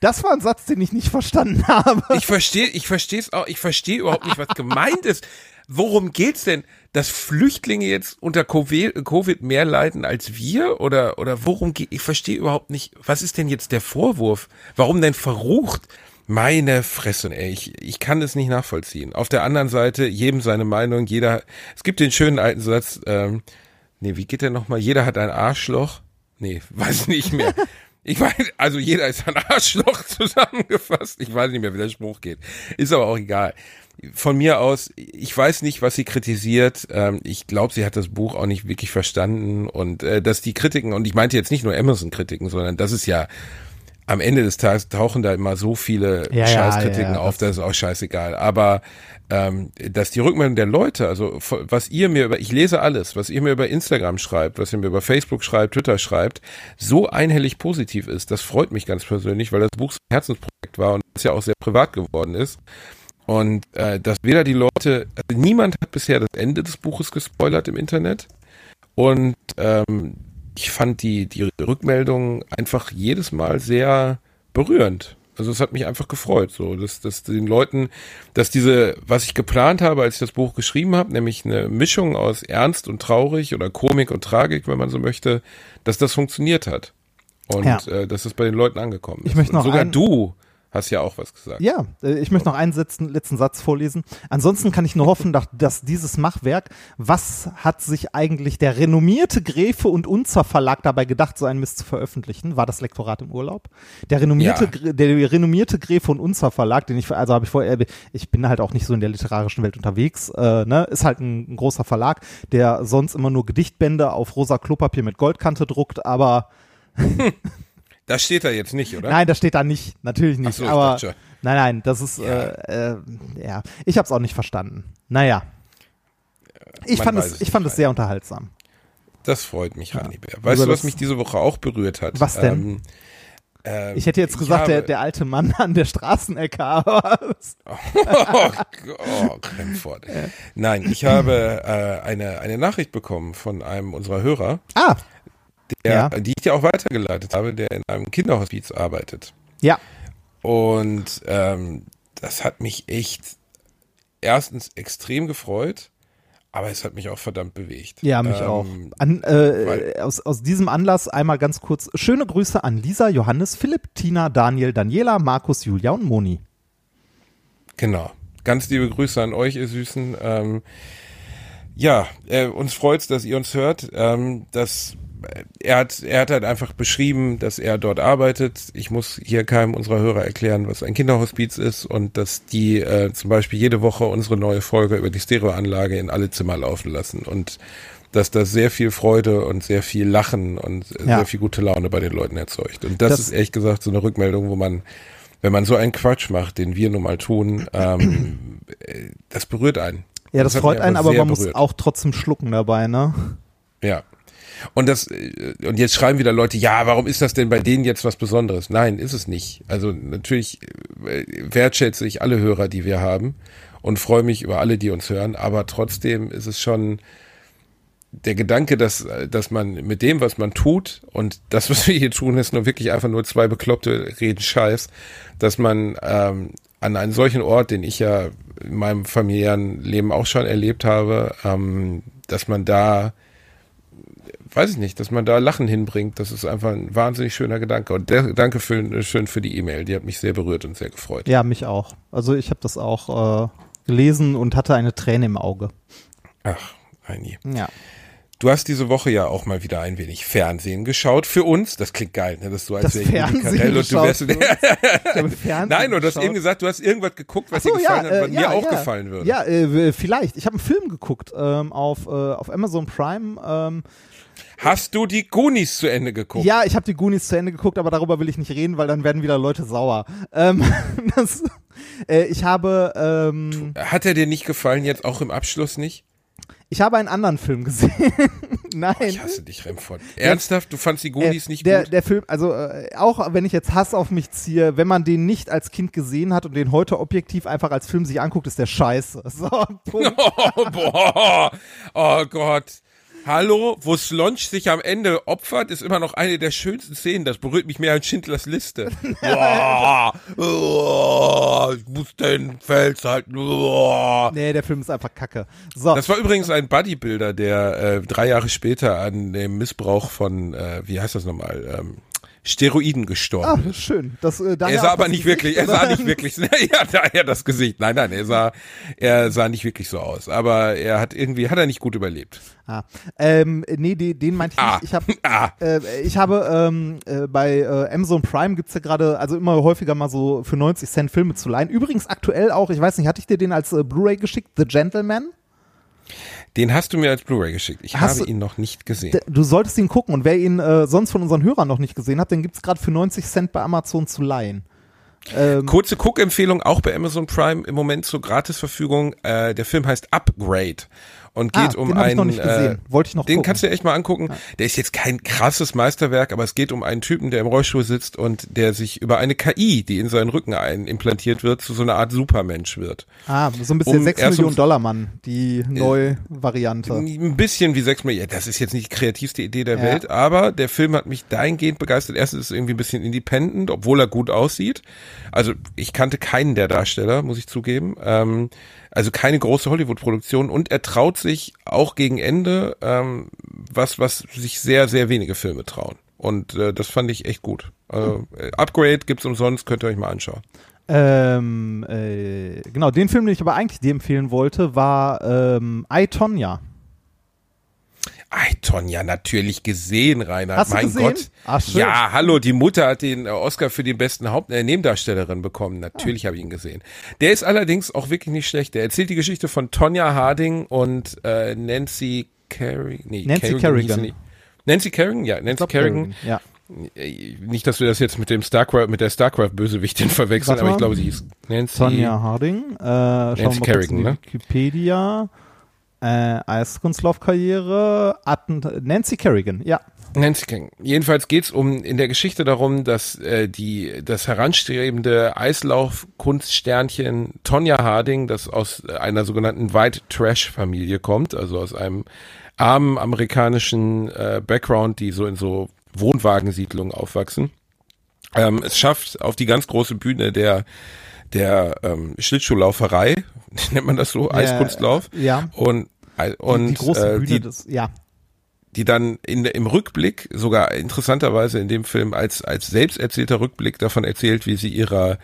Das war ein Satz, den ich nicht verstanden habe. Ich verstehe, ich verstehe es auch, ich verstehe überhaupt nicht, was gemeint ist. Worum geht's denn? Dass Flüchtlinge jetzt unter Covid mehr leiden als wir? Oder, oder worum geht, ich verstehe überhaupt nicht, was ist denn jetzt der Vorwurf? Warum denn verrucht? Meine Fresse, ey, ich, ich kann es nicht nachvollziehen. Auf der anderen Seite, jedem seine Meinung, jeder, es gibt den schönen alten Satz, ähm, nee, wie geht der nochmal? Jeder hat ein Arschloch. Nee, weiß nicht mehr. Ich weiß, also jeder ist ein Arschloch zusammengefasst. Ich weiß nicht mehr, wie der Spruch geht. Ist aber auch egal. Von mir aus, ich weiß nicht, was sie kritisiert. Ähm, ich glaube, sie hat das Buch auch nicht wirklich verstanden und äh, dass die Kritiken, und ich meinte jetzt nicht nur Amazon-Kritiken, sondern das ist ja am Ende des Tages tauchen da immer so viele Ja, ja, Scheißkritiken ja, auf, das ist auch scheißegal. Aber ähm, dass die Rückmeldung der Leute, also was ihr mir über, ich lese alles, was ihr mir über Instagram schreibt, was ihr mir über Facebook schreibt, Twitter schreibt, so einhellig positiv ist, das freut mich ganz persönlich, weil das Buch so ein Herzensprojekt war und es ja auch sehr privat geworden ist. Und äh, dass weder die Leute, also niemand hat bisher das Ende des Buches gespoilert im Internet. Und ähm, ich fand die, die Rückmeldung einfach jedes Mal sehr berührend. Also es hat mich einfach gefreut, so dass, dass den Leuten, dass diese, was ich geplant habe, als ich das Buch geschrieben habe, nämlich eine Mischung aus Ernst und Traurig oder Komik und Tragik, wenn man so möchte, dass das funktioniert hat und Ja. äh, dass es bei den Leuten angekommen ist. Ich möchte noch und sogar ein- du hast ja auch was gesagt. Ja, äh, ich möchte noch einen letzten, letzten Satz vorlesen. Ansonsten kann ich nur hoffen, dass, dass dieses Machwerk, was hat sich eigentlich der renommierte Gräfe und Unzer Verlag dabei gedacht, so einen Mist zu veröffentlichen? War das Lektorat im Urlaub? Der renommierte, Ja. Der renommierte Gräfe und Unzer Verlag, den ich, also habe ich vorher, ich bin halt auch nicht so in der literarischen Welt unterwegs, äh, ne, ist halt ein, ein großer Verlag, der sonst immer nur Gedichtbände auf rosa Klopapier mit Goldkante druckt, aber Das steht da jetzt nicht, oder? Nein, das steht da nicht, natürlich nicht. So, aber nein, nein, das ist Ja. äh, äh, ja. Ich habe es auch nicht verstanden. Naja, ich Man fand es, ich fand es sehr unterhaltsam. Das freut mich, Rani Bär. Über Weißt du, was mich diese Woche auch berührt hat? Was denn? Ähm, ähm, Ich hätte jetzt gesagt, habe- der, der alte Mann an der Straßenecke, aber oh, oh, Kremford. Nein, ich habe äh, eine, eine Nachricht bekommen von einem unserer Hörer, ah, der, Ja. die ich dir auch weitergeleitet habe, der in einem Kinderhospiz arbeitet. ja, Und ähm, das hat mich echt erstens extrem gefreut, aber es hat mich auch verdammt bewegt. ja, mich ähm, auch. An, äh, aus, aus diesem Anlass einmal ganz kurz schöne Grüße an Lisa, Johannes, Philipp, Tina, Daniel, Daniela, Markus, Julia und Moni. Genau. Ganz liebe Grüße an euch, ihr Süßen. Ähm, ja, äh, uns freut's, dass ihr uns hört. Ähm, dass äh, er hat, er hat halt einfach beschrieben, dass er dort arbeitet. Ich muss hier keinem unserer Hörer erklären, was ein Kinderhospiz ist und dass die äh, zum Beispiel jede Woche unsere neue Folge über die Stereoanlage in alle Zimmer laufen lassen und dass das sehr viel Freude und sehr viel Lachen und Ja. sehr viel gute Laune bei den Leuten erzeugt. Und das, Das- ist ehrlich gesagt so eine Rückmeldung, wo man wenn man so einen Quatsch macht, den wir nun mal tun, ähm, äh, das berührt einen. Ja, das, hat freut einen, aber man muss berührt. auch trotzdem schlucken dabei, ne? Ja. Und das äh, und jetzt schreiben wieder Leute, ja, warum ist das denn bei denen jetzt was Besonderes? Nein, ist es nicht. Also natürlich äh, wertschätze ich alle Hörer, die wir haben und freue mich über alle, die uns hören, aber trotzdem ist es schon der Gedanke, dass, dass man mit dem, was man tut, und das, was wir hier tun, ist nur wirklich einfach nur zwei Bekloppte reden Scheiß, dass man ähm, an einen solchen Ort, den ich ja in meinem familiären Leben auch schon erlebt habe, ähm, dass man da, weiß ich nicht, dass man da Lachen hinbringt, das ist einfach ein wahnsinnig schöner Gedanke. Und der, danke für, schön für die E-Mail, die hat mich sehr berührt und sehr gefreut. Ja, mich auch. Also ich habe das auch äh, gelesen und hatte eine Träne im Auge. Ach, Heini. Ja. Du hast diese Woche ja auch mal wieder ein wenig Fernsehen geschaut für uns. Das klingt geil, ne? Das so, als wäre Carell und du wärst. Nein, und du hast eben gesagt, du hast irgendwas geguckt, was so, dir gefallen ja, hat, äh, was mir ja, auch ja. gefallen würde. Ja, äh, vielleicht. Ich habe einen Film geguckt ähm, auf, äh, auf Amazon Prime. Ähm, Hast du die Goonies zu Ende geguckt? ja, ich habe die Goonies zu Ende geguckt, aber darüber will ich nicht reden, weil dann werden wieder Leute sauer. Ähm, das, äh, ich habe ähm, Hat er dir nicht gefallen, jetzt auch im Abschluss nicht? ich habe einen anderen Film gesehen. Nein. Ich hasse dich, Remford. Ernsthaft? Du fandst die Goonies Äh, nicht der, gut? Der Film, also äh, auch wenn ich jetzt Hass auf mich ziehe, wenn man den nicht als Kind gesehen hat und den heute objektiv einfach als Film sich anguckt, ist der scheiße. So, Punkt. Oh, boah. Oh Gott. Hallo, wo Slonch sich am Ende opfert, ist immer noch eine der schönsten Szenen. Das berührt mich mehr als Schindlers Liste. Boah. Oh, ich muss den Fels halten. Nee, der Film ist einfach kacke. So, Das war übrigens ein Bodybuilder, der äh, drei Jahre später an dem Missbrauch von, äh, wie heißt das nochmal, ähm, Steroiden gestorben ah, schön. Das, äh, er sah aber nicht Gesicht, wirklich, er sah nicht wirklich, ja, daher das Gesicht. Nein, nein, er sah, er sah nicht wirklich so aus. Aber er hat irgendwie, hat er nicht gut überlebt. Ah, ähm, nee, den, den meinte ich Ah. nicht. Ich habe Ah, äh, ich habe ähm, äh, bei äh, Amazon Prime gibt's ja gerade, also immer häufiger mal so für 90 Cent Filme zu leihen. Übrigens aktuell auch, ich weiß nicht, hatte ich dir den als äh, Blu-ray geschickt, The Gentleman? Den hast du mir als Blu-ray geschickt. Ich Hast habe ihn noch nicht gesehen. Du solltest ihn gucken und wer ihn äh, sonst von unseren Hörern noch nicht gesehen hat, den gibt's gerade für 90 Cent bei Amazon zu leihen. Ähm, Kurze Guckempfehlung auch bei Amazon Prime im Moment zur Gratisverfügung. Äh, der Film heißt Upgrade und Ah, geht um den hab ich einen. noch nicht gesehen. Äh, Wollte ich noch Den gucken. kannst du dir echt mal angucken. Der ist jetzt kein krasses Meisterwerk, aber es geht um einen Typen, der im Rollstuhl sitzt und der sich über eine KI, die in seinen Rücken ein implantiert wird, zu so einer Art Supermensch wird. ah, so ein bisschen um 6 erst Millionen um- Dollar Mann, die neue Variante. Ein bisschen wie sechs Millionen. Das ist jetzt nicht die kreativste Idee der Ja. Welt, aber der Film hat mich dahingehend begeistert. Erstens ist es irgendwie ein bisschen independent, obwohl er gut aussieht. Also ich kannte keinen der Darsteller, muss ich zugeben. Ähm, also keine große Hollywood-Produktion und er traut sich auch gegen Ende ähm, was, was sich sehr, sehr wenige Filme trauen. Und äh, das fand ich echt gut. Hm. Äh, Upgrade gibt's umsonst, könnt ihr euch mal anschauen. Ähm, äh, genau, den Film, den ich aber eigentlich dir empfehlen wollte, war ähm, I, Tonya. Ei, Tonja, natürlich gesehen, Reinhard. Hast du mein gesehen? Gott. Ach, schön. Ja, hallo, die Mutter hat den äh, Oscar für die besten Haupt äh, Nebendarstellerin bekommen. Natürlich habe ich ihn gesehen. Der ist allerdings auch wirklich nicht schlecht. Der erzählt die Geschichte von Tonja Harding und äh, Nancy Kerrigan. Nee, Nancy Kerrigan. Nancy Kerrigan, ja, Nancy Kerrigan. Ja. Nicht, dass wir das jetzt mit dem Starcraft, mit der Starcraft-Bösewichtin verwechseln, aber ich glaube, sie hieß Nancy. Sonja Harding. Äh, kurz Kerrigan, ne? Wikipedia. Äh, Eiskunstlaufkarriere. Attent Nancy Kerrigan, ja. Nancy King. Jedenfalls geht's um in der Geschichte darum, dass äh, die das heranstrebende Eislaufkunststernchen Tonja Harding, das aus einer sogenannten White Trash Familie kommt, also aus einem armen amerikanischen äh, Background, die so in so Wohnwagensiedlungen aufwachsen, ähm, es schafft auf die ganz große Bühne der der ähm, Schlittschuhlauferei, nennt man das so, Eiskunstlauf Ja. und und die, die große äh, Bühne die, des, ja. die dann in, im Rückblick, sogar interessanterweise in dem Film als, als selbst erzählter Rückblick davon erzählt, wie sie ihrer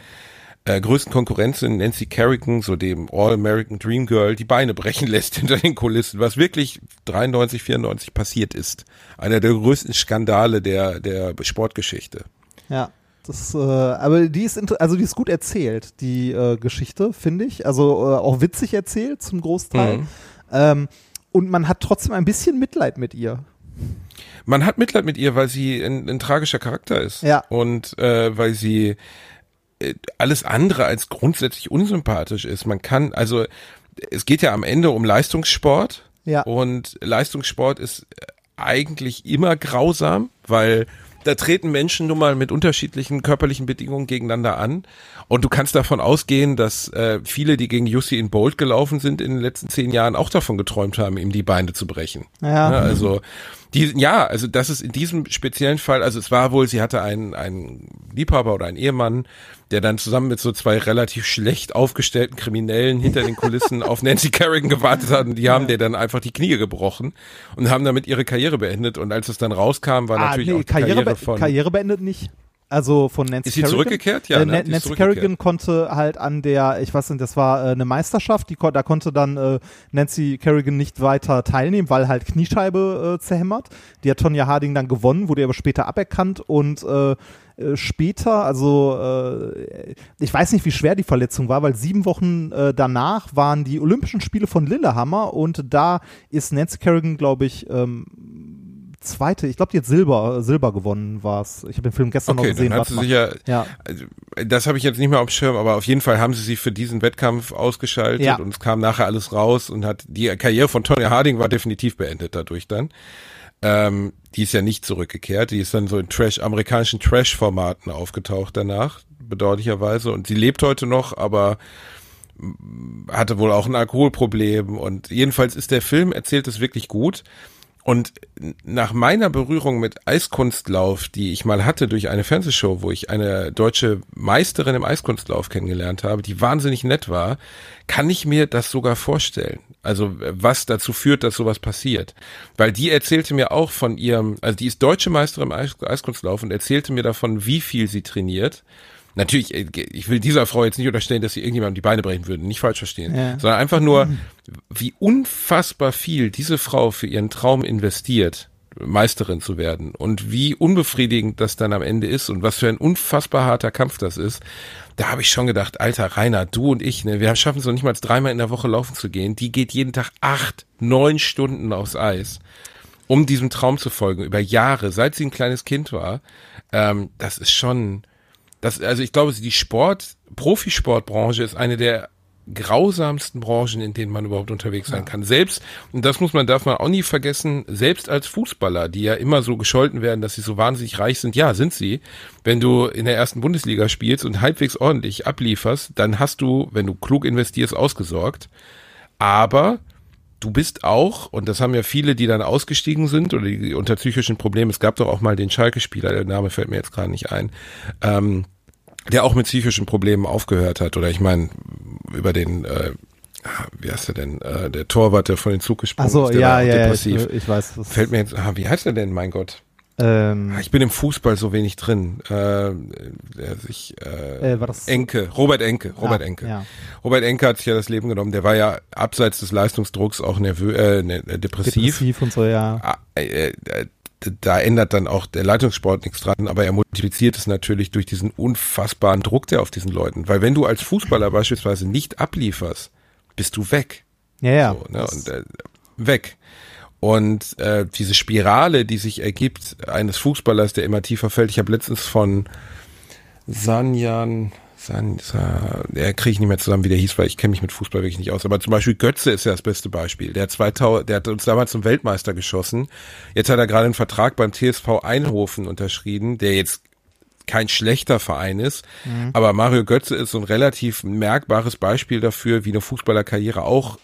äh, größten Konkurrentin Nancy Kerrigan, so dem All-American Dream Girl, die Beine brechen lässt hinter den Kulissen, was wirklich 93, 94 passiert ist. Einer der größten Skandale der, der Sportgeschichte. Ja. Das, äh, aber die ist also die ist gut erzählt, die äh, Geschichte, finde ich. Also äh, auch witzig erzählt zum Großteil. Mhm. Ähm, und man hat trotzdem ein bisschen Mitleid mit ihr. Man hat Mitleid mit ihr, weil sie ein, ein tragischer Charakter ist. Ja. Und äh, weil sie äh, alles andere als grundsätzlich unsympathisch ist. Man kann, also es geht ja am Ende um Leistungssport. Ja. Und Leistungssport ist äh, eigentlich immer grausam, weil da treten Menschen nun mal mit unterschiedlichen körperlichen Bedingungen gegeneinander an. Und du kannst davon ausgehen, dass äh, viele, die gegen Usain Bolt gelaufen sind in den letzten zehn Jahren, auch davon geträumt haben, ihm die Beine zu brechen. Ja. Ne, also die, ja, also das ist in diesem speziellen Fall, also es war wohl, sie hatte einen, einen Liebhaber oder einen Ehemann, der dann zusammen mit so zwei relativ schlecht aufgestellten Kriminellen hinter den Kulissen auf Nancy Kerrigan gewartet hat und die haben der dann einfach die Knie gebrochen und haben damit ihre Karriere beendet und als es dann rauskam, war natürlich auch die Karriere, Karriere, be- von Karriere beendet nicht. Also von Nancy Ist sie Kerrigan. zurückgekehrt? Ja, äh, ne? Nancy. Kerrigan konnte halt an der, ich weiß nicht, das war äh, eine Meisterschaft, die, da konnte dann äh, Nancy Kerrigan nicht weiter teilnehmen, weil halt Kniescheibe äh, zerhämmert. Die hat Tonja Harding dann gewonnen, wurde aber später aberkannt und äh, äh, später, also äh, ich weiß nicht, wie schwer die Verletzung war, weil sieben Wochen äh, danach waren die Olympischen Spiele von Lillehammer und da ist Nancy Kerrigan, glaube ich, ähm, zweite, ich glaube, die hat Silber, Silber gewonnen war es. Ich habe den Film gestern Okay, noch gesehen. dann hat sie sich ja, ja. also, das habe ich jetzt nicht mehr auf dem Schirm, aber auf jeden Fall haben sie sie für diesen Wettkampf ausgeschaltet Ja. und es kam nachher alles raus und hat die Karriere von Tonya Harding war definitiv beendet dadurch dann. Ähm, die ist ja nicht zurückgekehrt, die ist dann so in Trash, amerikanischen Trash-Formaten aufgetaucht danach, bedauerlicherweise. Und sie lebt heute noch, aber hatte wohl auch ein Alkoholproblem und jedenfalls ist der Film erzählt es wirklich gut. Und nach meiner Berührung mit Eiskunstlauf, die ich mal hatte durch eine Fernsehshow, wo ich eine deutsche Meisterin im Eiskunstlauf kennengelernt habe, die wahnsinnig nett war, kann ich mir das sogar vorstellen. Also was dazu führt, dass sowas passiert. Weil die erzählte mir auch von ihrem, also die ist deutsche Meisterin im Eis, Eiskunstlauf und erzählte mir davon, wie viel sie trainiert. Natürlich, äh, ich will dieser Frau jetzt nicht unterstellen, dass sie irgendjemandem die Beine brechen würde, nicht falsch verstehen, Ja. sondern einfach nur, wie unfassbar viel diese Frau für ihren Traum investiert, Meisterin zu werden und wie unbefriedigend das dann am Ende ist und was für ein unfassbar harter Kampf das ist. Da habe ich schon gedacht, alter Rainer, du und ich, ne, wir schaffen es noch nicht mal dreimal in der Woche laufen zu gehen. Die geht jeden Tag acht, neun Stunden aufs Eis, um diesem Traum zu folgen, über Jahre, seit sie ein kleines Kind war. Ähm, das ist schon, das, also ich glaube, die Sport, Profisportbranche ist eine der grausamsten Branchen, in denen man überhaupt unterwegs sein kann. Selbst, und das muss man, darf man auch nie vergessen, selbst als Fußballer, die ja immer so gescholten werden, dass sie so wahnsinnig reich sind, ja, sind sie. Wenn du in der ersten Bundesliga spielst und halbwegs ordentlich ablieferst, dann hast du, wenn du klug investierst, ausgesorgt. Aber du bist auch, und das haben ja viele, die dann ausgestiegen sind oder die unter psychischen Problemen, es gab doch auch mal den Schalke-Spieler, der Name fällt mir jetzt gerade nicht ein, ähm, der auch mit psychischen Problemen aufgehört hat. Oder ich meine, über den, äh, wie heißt er denn, äh, der Torwart, der von den Zug gesprungen Achso, ist, der ja, ja, ja, ich, depressiv. ich weiß. Fällt mir jetzt, ah, wie heißt er denn, mein Gott? ähm, Ah, Ich bin im Fußball so wenig drin. Äh, der sich, äh, äh, Enke, Robert Enke, Robert Ah, Enke. Ja. Robert Enke hat sich ja das Leben genommen. Der war ja abseits des Leistungsdrucks auch nervös, äh, ne, äh, depressiv. Depressiv und so, ja. Da ändert dann auch der Leitungssport nichts dran, aber er multipliziert es natürlich durch diesen unfassbaren Druck, der auf diesen Leuten. Weil wenn du als Fußballer beispielsweise nicht ablieferst, bist du weg. Ja, ja. So, ne? Und, äh, weg. Und äh, diese Spirale, die sich ergibt eines Fußballers, der immer tiefer fällt. Ich habe letztens von Sanjan, San, San, der kriege ich nicht mehr zusammen, wie der hieß, weil ich kenne mich mit Fußball wirklich nicht aus. Aber zum Beispiel Götze ist ja das beste Beispiel. Der hat, 2000, der hat uns damals zum Weltmeister geschossen. Jetzt hat er gerade einen Vertrag beim TSV Einhofen unterschrieben, der jetzt kein schlechter Verein ist. Mhm. Aber Mario Götze ist so ein relativ merkbares Beispiel dafür, wie eine Fußballerkarriere auch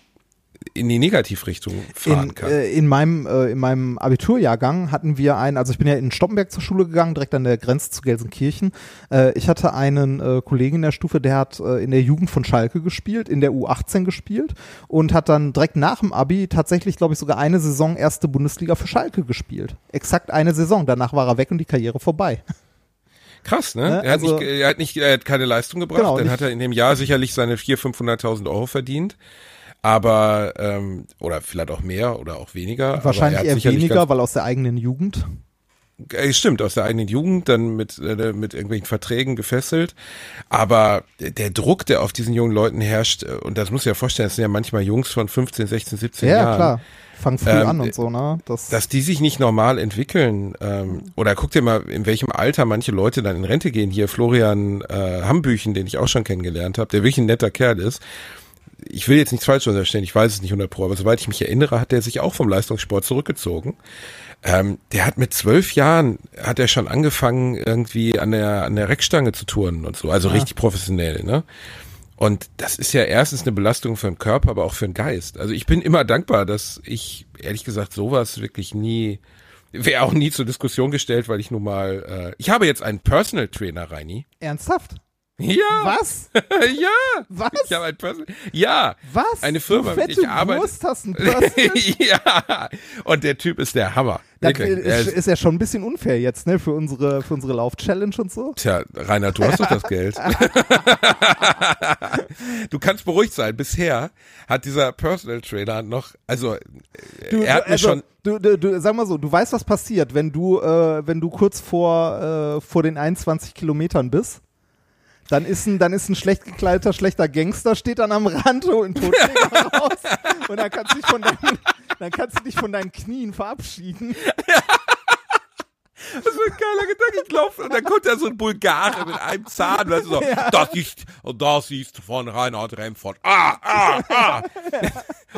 in die Negativrichtung fahren in, kann. Äh, in meinem äh, in meinem Abiturjahrgang hatten wir einen, also ich bin ja in Stoppenberg zur Schule gegangen, direkt an der Grenze zu Gelsenkirchen. Äh, ich hatte einen äh, Kollegen in der Stufe, der hat äh, in der Jugend von Schalke gespielt, in der U18 gespielt und hat dann direkt nach dem Abi tatsächlich, glaube ich, sogar eine Saison erste Bundesliga für Schalke gespielt. Exakt eine Saison. Danach war er weg und die Karriere vorbei. Krass, ne? ne? Er, hat also, nicht, er hat nicht, er hat keine Leistung gebracht. Genau, dann hat er in dem Jahr sicherlich seine 400.000, 500.000 Euro verdient aber ähm, oder vielleicht auch mehr oder auch weniger. Wahrscheinlich eher weniger, weil aus der eigenen Jugend. Äh, stimmt, aus der eigenen Jugend, dann mit, äh, mit irgendwelchen Verträgen gefesselt. Aber der Druck, der auf diesen jungen Leuten herrscht, äh, und das muss ich ja vorstellen, das sind ja manchmal Jungs von 15, 16, 17 ja, Jahren. Ja, klar. Fangen früh ähm, an und so, ne? Das dass die sich nicht normal entwickeln. Ähm, oder guck dir mal, in welchem Alter manche Leute dann in Rente gehen. Hier Florian äh, Hambüchen, den ich auch schon kennengelernt habe, der wirklich ein netter Kerl ist ich will jetzt nichts falsch unterstellen, ich weiß es nicht 100 pro, aber soweit ich mich erinnere, hat er sich auch vom Leistungssport zurückgezogen. Ähm, der hat mit zwölf Jahren, hat er schon angefangen, irgendwie an der, an der Reckstange zu turnen und so, also ja. richtig professionell, ne? Und das ist ja erstens eine Belastung für den Körper, aber auch für den Geist. Also ich bin immer dankbar, dass ich, ehrlich gesagt, sowas wirklich nie, wäre auch nie zur Diskussion gestellt, weil ich nun mal, äh, ich habe jetzt einen Personal Trainer, Reini. Ernsthaft? Ja. Was? ja. Was? Ich habe ein Personal. Ja. Was? Eine Firma, mit der ich arbeite. Wurst hast ein Personal? ja. Und der Typ ist der Hammer. Das ist, ist ja schon ein bisschen unfair jetzt, ne, für unsere, für unsere Lauf-Challenge und so. Tja, Rainer, du hast doch das Geld. du kannst beruhigt sein. Bisher hat dieser Personal Trainer noch, also, du, er hat mir also, schon. Du, du, du, sag mal so, du weißt, was passiert, wenn du, äh, wenn du kurz vor, äh, vor den 21 Kilometern bist dann ist ein, dann ist ein schlecht gekleideter, schlechter Gangster, steht dann am Rand, holt einen Totschläger raus und dann kannst, du dich von deinen, dann kannst du dich von deinen Knien verabschieden. Das ist ein geiler Gedanke. Ich laufe und dann kommt da so ein Bulgare mit einem Zahn. Weißt du, so, ja. Das ist, das ist von Reinhard Remford. Ah, ah, ah.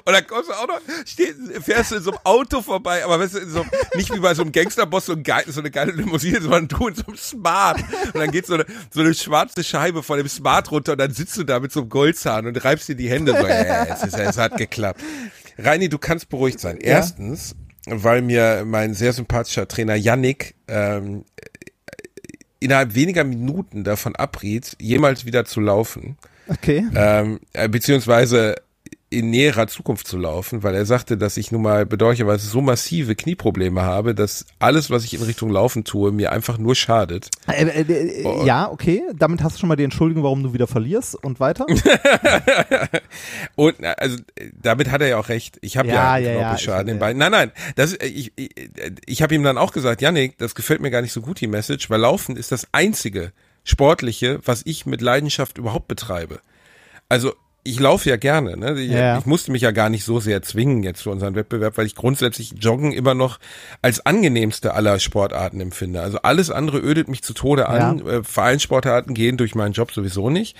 Und dann kommst du auch noch, stehst, fährst du in so einem Auto vorbei, aber weißt du, so, nicht wie bei so einem Gangsterboss, so, ein geil, so eine geile Limousine, sondern du in so einem Smart. Und dann geht so eine, so eine schwarze Scheibe von dem Smart runter und dann sitzt du da mit so einem Goldzahn und reibst dir die Hände so, ja, es, ist, es hat geklappt. Reini, du kannst beruhigt sein. Erstens, weil mir mein sehr sympathischer Trainer Yannick ähm, innerhalb weniger Minuten davon abriet, jemals wieder zu laufen. Okay. Ähm, äh, beziehungsweise in näherer Zukunft zu laufen, weil er sagte, dass ich nun mal bedauerlicherweise so massive Knieprobleme habe, dass alles, was ich in Richtung Laufen tue, mir einfach nur schadet. Äh, äh, äh, oh. Ja, okay. Damit hast du schon mal die Entschuldigung, warum du wieder verlierst und weiter. und also damit hat er ja auch recht. Ich habe ja, ja, ja Knorpelschaden ja, in Beinen. Nein, nein. Das, ich ich, ich habe ihm dann auch gesagt, Janik, das gefällt mir gar nicht so gut die Message, weil Laufen ist das einzige sportliche, was ich mit Leidenschaft überhaupt betreibe. Also ich laufe ja gerne. Ne? Ich, ja. ich, musste mich ja gar nicht so sehr zwingen jetzt für unseren Wettbewerb, weil ich grundsätzlich Joggen immer noch als angenehmste aller Sportarten empfinde. Also alles andere ödet mich zu Tode an. Ja. Äh, Vereinssportarten gehen durch meinen Job sowieso nicht.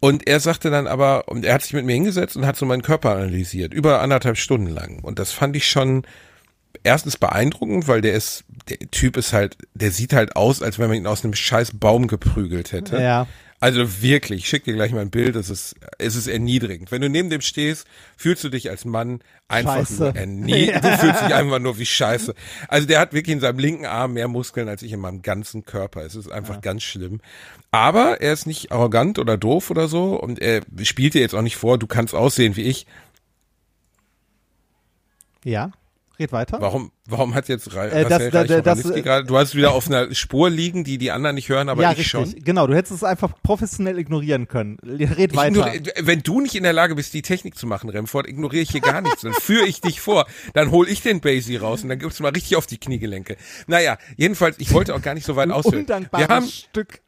Und er sagte dann aber, und er hat sich mit mir hingesetzt und hat so meinen Körper analysiert, über anderthalb Stunden lang. Und das fand ich schon erstens beeindruckend, weil der ist, der Typ ist halt, der sieht halt aus, als wenn man ihn aus einem scheiß Baum geprügelt hätte. Ja. Also wirklich, ich schick dir gleich mal ein Bild, es ist, es ist erniedrigend. Wenn du neben dem stehst, fühlst du dich als Mann einfach scheiße. nur erniedrigend. Du fühlst dich einfach nur wie scheiße. Also der hat wirklich in seinem linken Arm mehr Muskeln als ich in meinem ganzen Körper. Es ist einfach ja. ganz schlimm. Aber er ist nicht arrogant oder doof oder so und er spielt dir jetzt auch nicht vor, du kannst aussehen wie ich. Ja. Red weiter. Warum, warum hat jetzt Ra äh, das, das, das, das, gerade, du hast wieder auf einer Spur liegen, die die anderen nicht hören, aber ja, ich richtig. schon. Genau, du hättest es einfach professionell ignorieren können. Red weiter. wenn du nicht in der Lage bist, die Technik zu machen, Remford, ignoriere ich hier gar nichts. Dann führe ich dich vor. Dann hol ich den Basie raus und dann gibt's mal richtig auf die Kniegelenke. Naja, jedenfalls, ich wollte auch gar nicht so weit ausführen. Wir haben, Stück.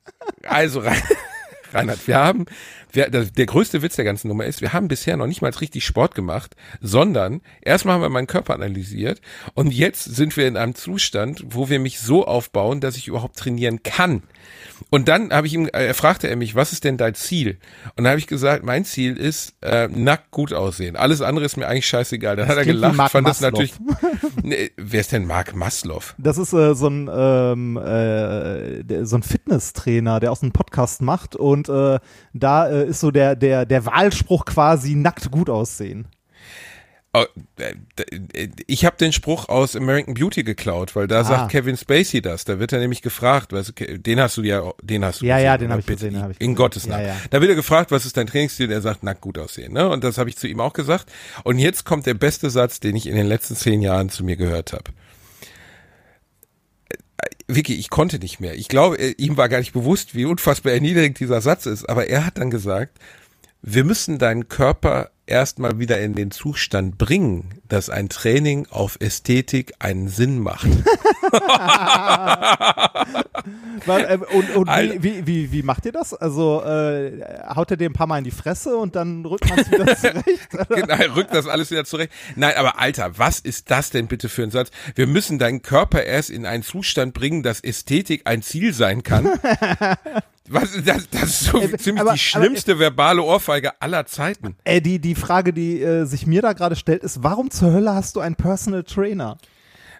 Also, Reinhard, wir haben, wir, der, der größte Witz der ganzen Nummer ist, wir haben bisher noch nicht mal richtig Sport gemacht, sondern erstmal haben wir meinen Körper analysiert und jetzt sind wir in einem Zustand, wo wir mich so aufbauen, dass ich überhaupt trainieren kann. Und dann habe ich ihm, äh, er fragte er mich, was ist denn dein Ziel? Und dann habe ich gesagt, mein Ziel ist äh, nackt gut aussehen. Alles andere ist mir eigentlich scheißegal. Dann Das hat er gelacht, fand das Maslow. natürlich. Nee, wer ist denn Mark Maslow? Das ist äh, so ein ähm, äh, so ein Fitnesstrainer, der auch einen Podcast macht und äh, da äh, ist so der der der Wahlspruch quasi nackt gut aussehen. Oh, äh, d- Ich habe den Spruch aus American Beauty geklaut, weil da Ah. sagt Kevin Spacey das. Da wird er nämlich gefragt, weißt du, den hast du ja, den hast du Ja, gesehen, ja, den oder? hab ich gesehen, hab ich In gesehen. Gottes Ja, Namen. ja. Da wird er gefragt, was ist dein Trainingsstil? Er sagt, nackt gut aussehen. Ne? Und das habe ich zu ihm auch gesagt. Und jetzt kommt der beste Satz, den ich in den letzten zehn Jahren zu mir gehört habe. Vicky, ich konnte nicht mehr. Ich glaube, äh, ihm war gar nicht bewusst, wie unfassbar erniedrigend dieser Satz ist. Aber er hat dann gesagt, wir müssen deinen Körper erstmal wieder in den Zustand bringen, dass ein Training auf Ästhetik einen Sinn macht. Ähm, und und wie, wie, wie, wie macht ihr das? Also äh, haut er dir ein paar Mal in die Fresse und dann rückt man es wieder zurecht? genau, rückt das alles wieder zurecht. Nein, aber Alter, was ist das denn bitte für ein Satz? Wir müssen deinen Körper erst in einen Zustand bringen, dass Ästhetik ein Ziel sein kann. Was, das, das ist so Äh, ziemlich aber- die schlimmste verbale Ohrfeige aller Zeiten. Äh, die, die Frage, die äh, sich mir da gerade stellt, ist, warum zur Hölle hast du einen Personal Trainer?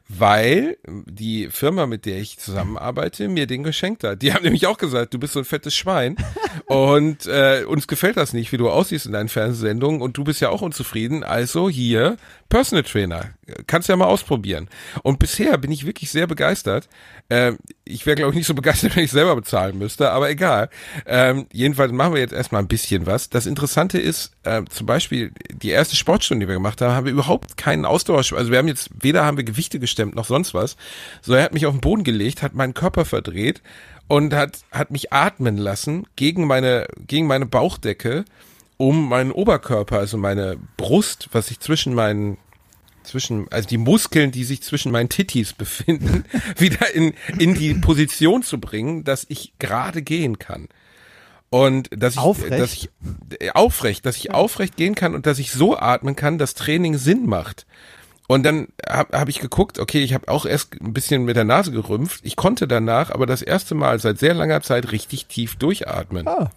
Weil die Firma, mit der ich zusammenarbeite, mir den geschenkt hat. Die haben nämlich auch gesagt, du bist so ein fettes Schwein und äh, uns gefällt das nicht, wie du aussiehst in deinen Fernsehsendungen und du bist ja auch unzufrieden. Also hier Personal Trainer, kannst ja mal ausprobieren. Und bisher bin ich wirklich sehr begeistert. Ähm, ich wäre glaube ich nicht so begeistert, wenn ich selber bezahlen müsste, aber egal. Ähm, jedenfalls machen wir jetzt erstmal ein bisschen was. Das Interessante ist, äh, zum Beispiel die erste Sportstunde, die wir gemacht haben, haben wir überhaupt keinen Austausch. Also wir haben jetzt weder haben wir Gewichte gestemmt noch sonst was. So er hat mich auf den Boden gelegt, hat meinen Körper verdreht und hat hat mich atmen lassen gegen meine gegen meine Bauchdecke, um meinen Oberkörper, also meine Brust, was sich zwischen meinen zwischen, also die Muskeln, die sich zwischen meinen Tittis befinden, wieder in, in die Position zu bringen, dass ich gerade gehen kann. Und dass ich, Aufrecht? dass ich äh, aufrecht, dass ich aufrecht gehen kann und dass ich so atmen kann, dass Training Sinn macht. Und dann habe hab ich geguckt, okay, ich habe auch erst ein bisschen mit der Nase gerümpft. Ich konnte danach aber das erste Mal seit sehr langer Zeit richtig tief durchatmen. Ah.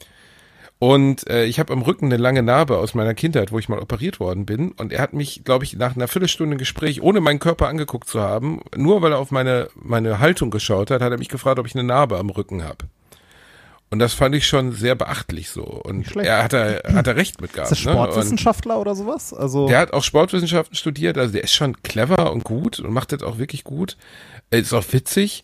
Und äh, ich habe am Rücken eine lange Narbe aus meiner Kindheit, wo ich mal operiert worden bin. Und er hat mich, glaube ich, nach einer Viertelstunde Gespräch, ohne meinen Körper angeguckt zu haben, nur weil er auf meine, meine Haltung geschaut hat, hat er mich gefragt, ob ich eine Narbe am Rücken habe. Und das fand ich schon sehr beachtlich so. Und er hat er, hat er recht mit gehabt. Ist das ne? Sportwissenschaftler oder sowas? Also der hat auch Sportwissenschaften studiert, also der ist schon clever und gut und macht das auch wirklich gut. Er Ist auch witzig.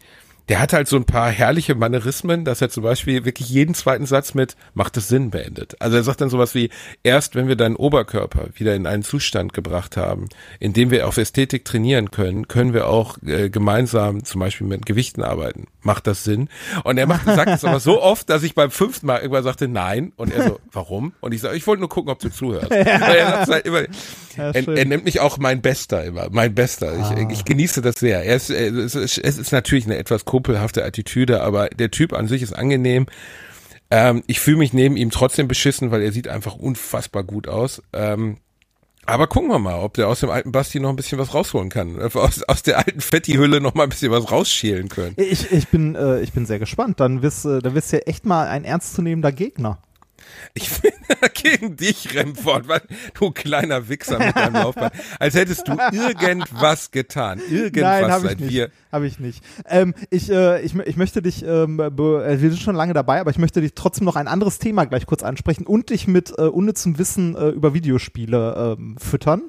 Der hat halt so ein paar herrliche Manierismen, dass er zum Beispiel wirklich jeden zweiten Satz mit macht es Sinn beendet. Also er sagt dann sowas wie, erst wenn wir deinen Oberkörper wieder in einen Zustand gebracht haben, in dem wir auf Ästhetik trainieren können, können wir auch äh, gemeinsam zum Beispiel mit Gewichten arbeiten. Macht das Sinn? Und er macht, sagt es aber so oft, dass ich beim fünften Mal irgendwann sagte, nein. Und er so, warum? Und ich sage, ich wollte nur gucken, ob du zuhörst. Er halt immer, Ja, er, er nennt mich auch mein Bester immer, mein Bester. Ich, ich genieße das sehr. Er ist, äh, es, ist, es ist natürlich eine etwas kumpelhafte Attitüde, aber der Typ an sich ist angenehm. Ähm, ich fühle mich neben ihm trotzdem beschissen, weil er sieht einfach unfassbar gut aus. Ähm, aber gucken wir mal, ob der aus dem alten Basti noch ein bisschen was rausholen kann. Aus, aus der alten Fetti-Hülle noch mal ein bisschen was rausschälen können. ich, ich bin äh, ich bin sehr gespannt. Dann wirst äh, dann wirst du ja echt mal ein ernstzunehmender Gegner. Ich bin gegen dich, Remford, weil du kleiner Wichser mit deinem Laufbahn. Als hättest du irgendwas getan. Irgendwas Nein, habe ich seit nicht. wir. Habe ich nicht. Ähm, ich, äh, ich, ich möchte dich, ähm, äh, wir sind schon lange dabei, aber ich möchte dich trotzdem noch ein anderes Thema gleich kurz ansprechen und dich mit äh, unnützem Wissen äh, über Videospiele ähm, füttern.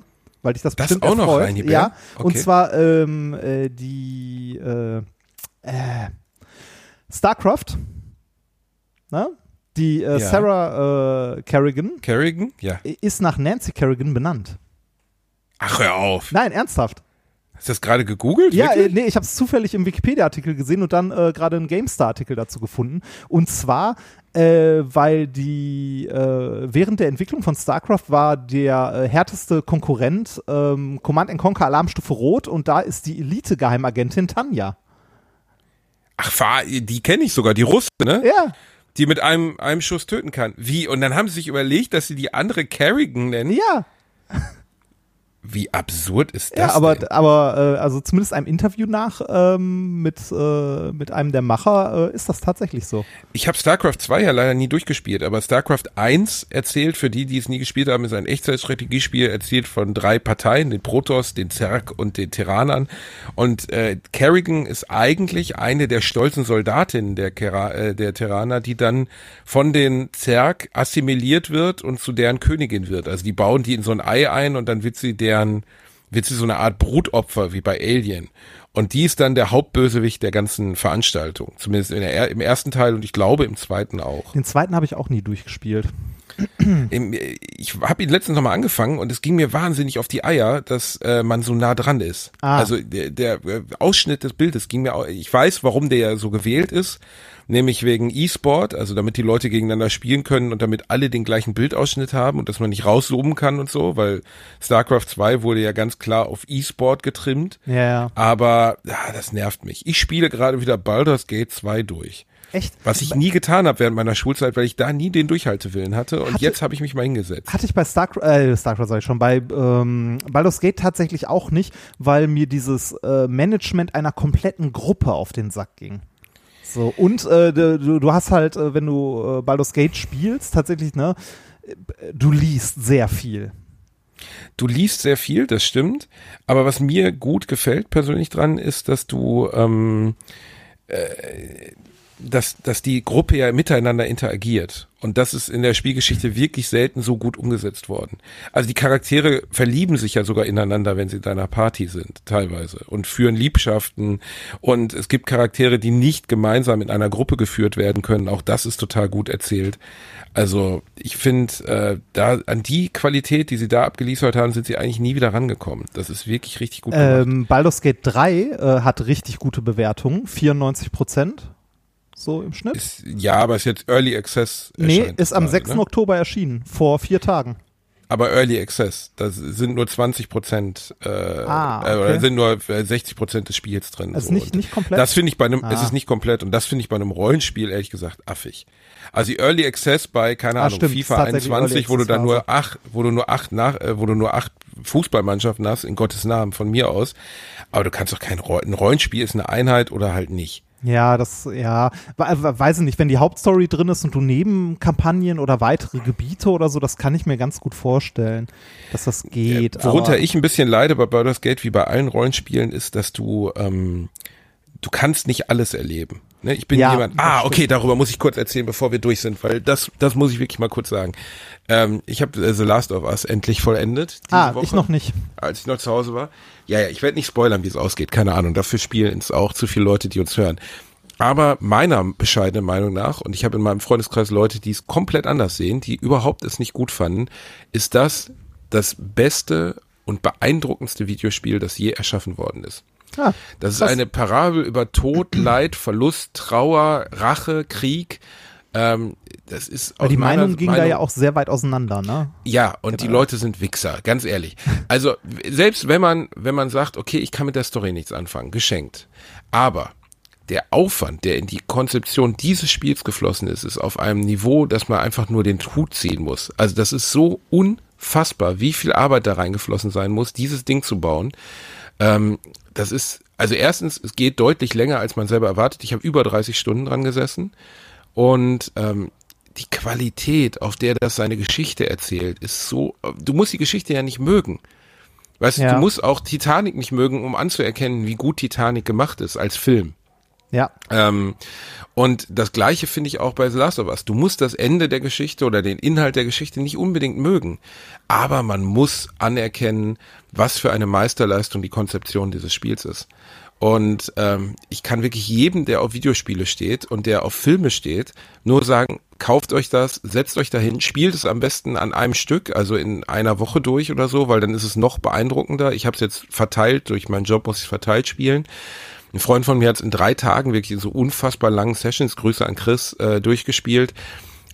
Weil dich das, Das bestimmt auch noch erfreut. rein, Bär? Ja, und Okay. zwar ähm, äh, die äh, äh, StarCraft, ne? Die äh, Ja. Sarah äh, Kerrigan Kerrigan? Ja. ist nach Nancy Kerrigan benannt. Ach, hör auf. Nein, ernsthaft. Hast du das gerade gegoogelt? Ja, Wirklich? nee, ich habe es zufällig im Wikipedia-Artikel gesehen und dann äh, gerade einen GameStar-Artikel dazu gefunden. Und zwar, äh, weil die äh, während der Entwicklung von StarCraft war der äh, härteste Konkurrent ähm, Command Conquer Alarmstufe Rot und da ist die Elite-Geheimagentin Tanja. Ach, die kenne ich sogar, die Russe, ne? Ja, die mit einem, einem Schuss töten kann. Wie? Und dann haben sie sich überlegt, dass sie die andere Kerrigan nennen. Ja. Wie absurd ist das? Ja, aber, denn? aber äh, also zumindest einem Interview nach ähm, mit, äh, mit einem der Macher äh, ist das tatsächlich so. Ich habe StarCraft 2 ja leider nie durchgespielt, aber StarCraft 1 erzählt, für die, die es nie gespielt haben, ist ein Echtzeitstrategiespiel, erzählt von drei Parteien, den Protoss, den Zerg und den Terranern. Und äh, Kerrigan ist eigentlich eine der stolzen Soldatinnen der, Kera äh, der Terraner, die dann von den Zerg assimiliert wird und zu deren Königin wird. Also die bauen die in so ein Ei ein und dann wird sie deren, wird sie so eine Art Brutopfer wie bei Alien. Und die ist dann der Hauptbösewicht der ganzen Veranstaltung. Zumindest in der, im ersten Teil und ich glaube im zweiten auch. Den zweiten habe ich auch nie durchgespielt. Im, ich habe ihn letztens nochmal angefangen und es ging mir wahnsinnig auf die Eier, dass äh, man so nah dran ist. Ah. Also der, der äh, Ausschnitt des Bildes ging mir, au- ich weiß, warum der so gewählt ist, nämlich wegen E-Sport, also damit die Leute gegeneinander spielen können und damit alle den gleichen Bildausschnitt haben und dass man nicht rauszoomen kann und so, weil StarCraft 2 wurde ja ganz klar auf E-Sport getrimmt. Ja, ja. Aber ja, das nervt mich. Ich spiele gerade wieder Baldur's Gate 2 durch. Echt? Was ich nie getan habe während meiner Schulzeit, weil ich da nie den Durchhaltewillen hatte. Und Hatte- jetzt habe ich mich mal hingesetzt. Hatte ich bei Starcraft, äh, Starcraft sag ich schon, bei ähm, Baldur's Gate tatsächlich auch nicht, weil mir dieses äh, Management einer kompletten Gruppe auf den Sack ging. So, und äh, du, du hast halt, äh, wenn du äh, Baldur's Gate spielst, tatsächlich, ne, du liest sehr viel. Du liest sehr viel, das stimmt. Aber was mir gut gefällt persönlich dran, ist, dass du, ähm, äh, dass, dass die Gruppe ja miteinander interagiert. Und das ist in der Spielgeschichte wirklich selten so gut umgesetzt worden. Also die Charaktere verlieben sich ja sogar ineinander, wenn sie in deiner Party sind, teilweise. Und führen Liebschaften. Und es gibt Charaktere, die nicht gemeinsam in einer Gruppe geführt werden können. Auch das ist total gut erzählt. Also ich finde, äh, da an die Qualität, die sie da abgeliefert haben, sind sie eigentlich nie wieder rangekommen. Das ist wirklich richtig gut. Ähm, Baldur's Gate 3 äh, hat richtig gute Bewertungen, 94 Prozent. So im Schnitt. Ist, ja, aber ist jetzt Early Access. nee, ist am gerade, 6. Ne? Oktober erschienen, vor vier Tagen. Aber Early Access, das sind nur 20 Prozent, äh, Ah, äh, okay. oder sind nur äh, 60 Prozent des Spiels drin. Also so. nicht- nicht komplett? Das finde ich bei einem, es Ah. ist nicht komplett und das finde ich bei einem Rollenspiel ehrlich gesagt affig. Also die Early Access bei, keine Ah, Ahnung, stimmt, FIFA ist tatsächlich 21, wo du dann Access nur acht, wo du nur acht nach, äh, wo du nur acht Fußballmannschaften hast, in Gottes Namen, von mir aus. Aber du kannst doch kein Roll ein Rollenspiel ist eine Einheit oder halt nicht. Ja, das, ja, we- we- weiß ich nicht, wenn die Hauptstory drin ist und du Nebenkampagnen oder weitere Gebiete oder so, das kann ich mir ganz gut vorstellen, dass das geht. Ja, worunter ich ein bisschen leide bei Baldur's Gate, wie bei allen Rollenspielen, ist, dass du, ähm, du kannst nicht alles erleben. Ne? Ich bin Ja, jemand, ah, okay, darüber muss ich kurz erzählen, bevor wir durch sind, weil das, das muss ich wirklich mal kurz sagen. Ähm, ich habe äh, The Last of Us endlich vollendet. Ah, Woche, ich noch nicht. Als ich noch zu Hause war. Ja, ja, ich werde nicht spoilern, wie es ausgeht, keine Ahnung. Dafür spielen es auch zu viele Leute, die uns hören. Aber meiner bescheidenen Meinung nach, und ich habe in meinem Freundeskreis Leute, die es komplett anders sehen, die überhaupt es nicht gut fanden, ist das das beste und beeindruckendste Videospiel, das je erschaffen worden ist. Ah, Das ist krass. eine Parabel über Tod, Leid, Verlust, Trauer, Rache, Krieg. Ähm, das ist Weil die Meinung ging da ja auch sehr weit auseinander, ne? ja, und die Leute sind Wichser, ganz ehrlich. Also selbst wenn man, wenn man sagt, okay, ich kann mit der Story nichts anfangen, geschenkt. Aber der Aufwand, der in die Konzeption dieses Spiels geflossen ist, ist auf einem Niveau, dass man einfach nur den Hut ziehen muss. Also das ist so unfassbar, wie viel Arbeit da reingeflossen sein muss, dieses Ding zu bauen. Ähm, das ist, also erstens, es geht deutlich länger, als man selber erwartet. Ich habe über 30 Stunden dran gesessen. Und ähm, die Qualität, auf der das seine Geschichte erzählt, ist so, du musst die Geschichte ja nicht mögen. Weißt du, Ja. du musst auch Titanic nicht mögen, um anzuerkennen, wie gut Titanic gemacht ist als Film. Ja. Ähm, und das Gleiche finde ich auch bei The Last of Us. Du musst das Ende der Geschichte oder den Inhalt der Geschichte nicht unbedingt mögen. Aber man muss anerkennen, was für eine Meisterleistung die Konzeption dieses Spiels ist. Und ähm, ich kann wirklich jedem, der auf Videospiele steht und der auf Filme steht, nur sagen, kauft euch das, setzt euch dahin, spielt es am besten an einem Stück, also in einer Woche durch oder so, weil dann ist es noch beeindruckender. Ich habe es jetzt verteilt, durch meinen Job muss ich verteilt spielen. Ein Freund von mir hat es in drei Tagen wirklich in so unfassbar langen Sessions, Grüße an Chris, äh, durchgespielt.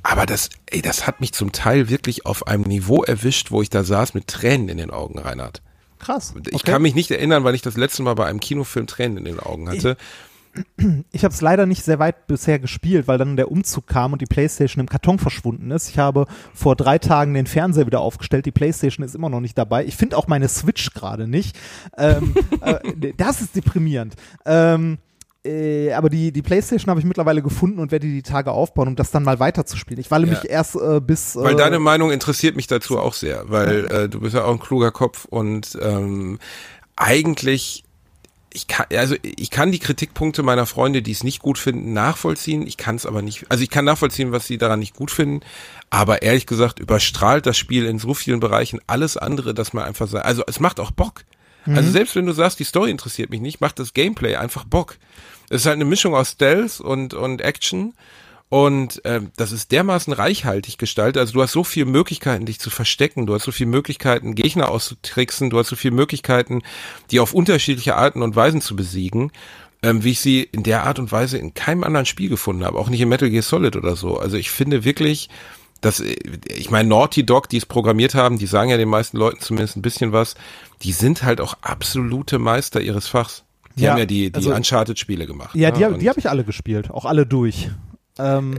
Aber das, ey, das hat mich zum Teil wirklich auf einem Niveau erwischt, wo ich da saß mit Tränen in den Augen, Reinhard. Krass. Ich okay. kann mich nicht erinnern, weil ich das letzte Mal bei einem Kinofilm Tränen in den Augen hatte. ich habe es leider nicht sehr weit bisher gespielt, weil dann der Umzug kam und die Playstation im Karton verschwunden ist. Ich habe vor drei Tagen den Fernseher wieder aufgestellt. Die Playstation ist immer noch nicht dabei. Ich finde auch meine Switch gerade nicht. Ähm, äh, das ist deprimierend. Ähm, äh, aber die, die Playstation habe ich mittlerweile gefunden und werde die Tage aufbauen, um das dann mal weiterzuspielen. Ich walle Ja. mich erst äh, bis. Weil äh, deine Meinung interessiert mich dazu auch sehr, weil äh, du bist ja auch ein kluger Kopf und ähm, eigentlich ich kann also ich kann die Kritikpunkte meiner Freunde, die es nicht gut finden, nachvollziehen. Ich kann es aber nicht, also ich kann nachvollziehen, was sie daran nicht gut finden, aber ehrlich gesagt überstrahlt das Spiel in so vielen Bereichen alles andere, dass man einfach sagt, also es macht auch Bock. Also selbst wenn du sagst, die Story interessiert mich nicht, macht das Gameplay einfach Bock. Es ist halt eine Mischung aus Stealth und und Action und ähm, das ist dermaßen reichhaltig gestaltet. Also du hast so viele Möglichkeiten, dich zu verstecken. Du hast so viele Möglichkeiten, Gegner auszutricksen. Du hast so viele Möglichkeiten, die auf unterschiedliche Arten und Weisen zu besiegen, ähm, wie ich sie in der Art und Weise in keinem anderen Spiel gefunden habe. Auch nicht in Metal Gear Solid oder so. Also ich finde wirklich, dass, äh, ich meine, Naughty Dog, die es programmiert haben, die sagen ja den meisten Leuten zumindest ein bisschen was, die sind halt auch absolute Meister ihres Fachs. Die Ja, haben ja die, die also- Uncharted-Spiele gemacht. Ja, die, ne? hab- Und- die habe ich alle gespielt, auch alle durch. Ähm,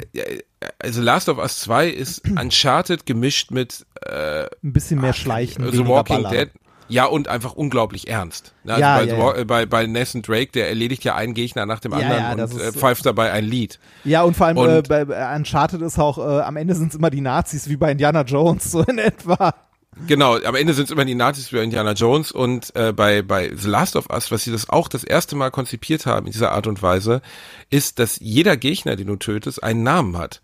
also Last of Us 2 ist Uncharted gemischt mit äh, ein bisschen mehr Schleichen. The Walking Ballern. Dead. Ja, und einfach unglaublich ernst. Ne, Also Ja, bei, ja, ja. äh, bei, bei Nathan Drake, der erledigt ja einen Gegner nach dem anderen und äh, pfeift dabei ein Lied. Ja, und vor allem Und- äh, bei, bei Uncharted ist auch, äh, am Ende sind es immer die Nazis, wie bei Indiana Jones, so in etwa. Genau, am Ende sind es immer die Nazis für Indiana Jones und äh, bei, bei The Last of Us, was sie das auch das erste Mal konzipiert haben in dieser Art und Weise, ist, dass jeder Gegner, den du tötest, einen Namen hat.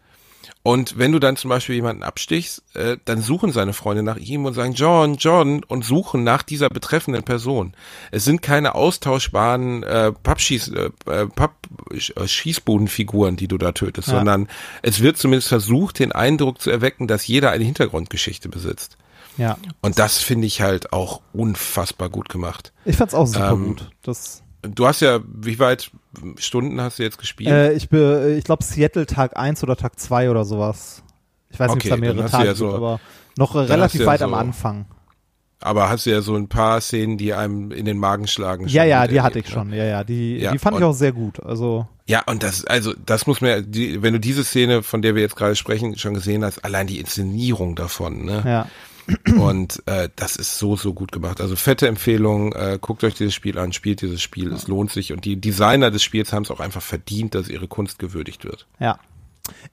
Und wenn du dann zum Beispiel jemanden abstichst, äh, dann suchen seine Freunde nach ihm und sagen John, John und suchen nach dieser betreffenden Person. Es sind keine austauschbaren äh, Pappschieß, äh, äh, Papp, äh, Schießbodenfiguren, die du da tötest, Ja. sondern es wird zumindest versucht, den Eindruck zu erwecken, dass jeder eine Hintergrundgeschichte besitzt. Ja. Und das finde ich halt auch unfassbar gut gemacht. Ich fand's auch super Ähm, gut. Das, Du hast ja, wie weit Stunden hast du jetzt gespielt? äh, ich ich glaube Seattle Tag 1 oder Tag 2 oder sowas. Ich weiß nicht, Okay, ob es da mehrere Tage ja so- gibt, aber noch relativ ja weit so- am Anfang. Aber hast du ja so ein paar Szenen, die einem in den Magen schlagen. Ja, ja, die hatte ich ne? schon. Ja, ja, die, Ja, die fand ich auch sehr gut. Also, Ja, und das, also, das muss man die, wenn du diese Szene, von der wir jetzt gerade sprechen, schon gesehen hast, allein die Inszenierung davon, ne? ja. Und äh, das ist so, so gut gemacht. Also fette Empfehlung, äh, guckt euch dieses Spiel an, spielt dieses Spiel, es lohnt sich. Und die Designer des Spiels haben es auch einfach verdient, dass ihre Kunst gewürdigt wird. Ja.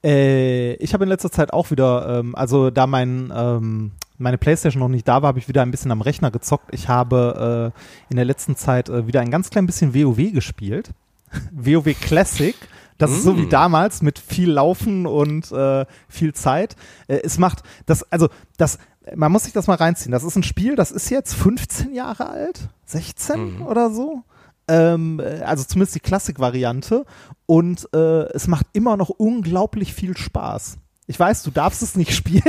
Äh, ich habe in letzter Zeit auch wieder, ähm, also da mein, ähm, meine Playstation noch nicht da war, habe ich wieder ein bisschen am Rechner gezockt. Ich habe äh, in der letzten Zeit äh, wieder ein ganz klein bisschen WoW gespielt. WoW Classic. Das ist so wie Mm. damals mit viel Laufen und äh, viel Zeit. Äh, es macht das, also das, man muss sich das mal reinziehen. Das ist ein Spiel, das ist jetzt 15 Jahre alt, 16 Mhm. oder so. Ähm, äh, also zumindest die Klassik-Variante. Und äh, es macht immer noch unglaublich viel Spaß. Ich weiß, du darfst es nicht spielen.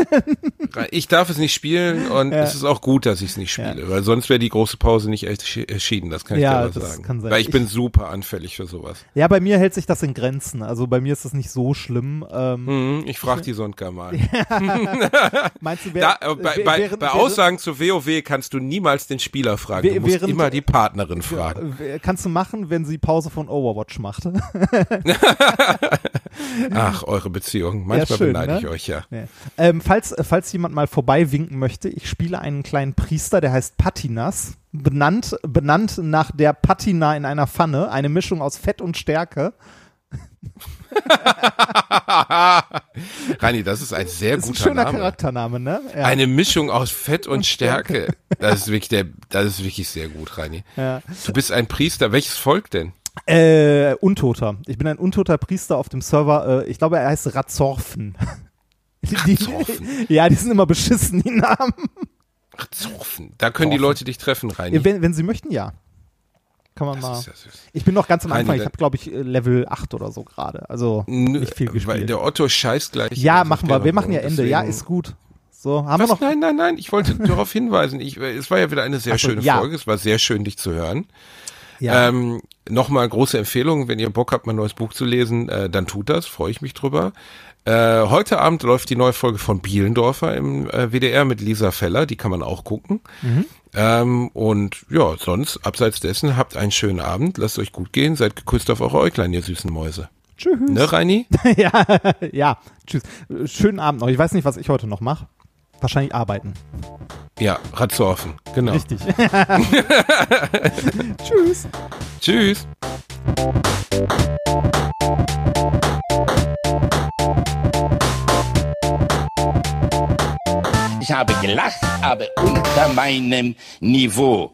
Ich darf es nicht spielen und Ja. es ist auch gut, dass ich es nicht spiele, weil sonst wäre die große Pause nicht echt erschienen, das kann ich Ja, dir sagen. kann sein. Weil ich, Ich- bin super anfällig für sowas. ja, bei mir hält sich das in Grenzen. Also bei mir ist das nicht so schlimm. Ähm, Mhm, ich frage die Sonka mal. Meinst du, Da, wer, äh, bei, bei, während- bei während- Aussagen zu WoW kannst du niemals den Spieler fragen. Du musst während- immer die Partnerin fragen. kannst du machen, wenn sie Pause von Overwatch macht? Ach, eure Beziehung. Manchmal schön, ne? ich euch ja. Nee. Ähm, falls, äh, falls jemand mal vorbei winken möchte, ich spiele einen kleinen Priester, der heißt Patinas, benannt, benannt nach der Patina in einer Pfanne, eine Mischung aus Fett und Stärke. Rani, das ist ein sehr Ist ein guter schöner Name. Charaktername, ne? Ja. Eine Mischung aus Fett und Stärke. Das ist wirklich der, das ist wirklich sehr gut, Rani. ja. Du bist ein Priester. Welches Volk denn? Äh, Untoter. Ich bin ein untoter Priester auf dem Server. Äh, ich glaube, er heißt Razorfen. Die, Razorfen? ja, die sind immer beschissen, die Namen. Ach, Zorfen. Da können die Zorfen. Leute dich treffen, Rani. Wenn, wenn sie möchten, ja. Kann man Das mal. ja. Ich bin noch ganz am Reini, Anfang. Ich habe, glaube ich, äh, Level 8 oder so gerade. Also Nö, nicht viel weil gespielt. Der Otto scheißt gleich. Ja, machen wir. Wir machen ja Ende. Ja, ist gut. So, haben Was? wir noch. Nein, nein, nein, ich wollte darauf hinweisen. Ich, äh, es war ja wieder eine sehr Ach so, schöne ja. Folge. Es war sehr schön, dich zu hören. Ja. Ähm, Nochmal große Empfehlung, wenn ihr Bock habt, mein neues Buch zu lesen, äh, dann tut das, freue ich mich drüber. Äh, heute Abend läuft die neue Folge von Bielendorfer im äh, WDR mit Lisa Feller, die kann man auch gucken. Mhm. Ähm, und ja, sonst, abseits dessen, habt einen schönen Abend, lasst euch gut gehen, seid geküsst auf eure Äuglein, ihr süßen Mäuse. Tschüss. Ne, Reini? ja, ja, tschüss. Schönen Abend noch. Ich weiß nicht, was ich heute noch mache wahrscheinlich arbeiten. Ja, hat Ratze offen, genau. Richtig. Tschüss. Tschüss. Ich habe gelacht, aber unter meinem Niveau.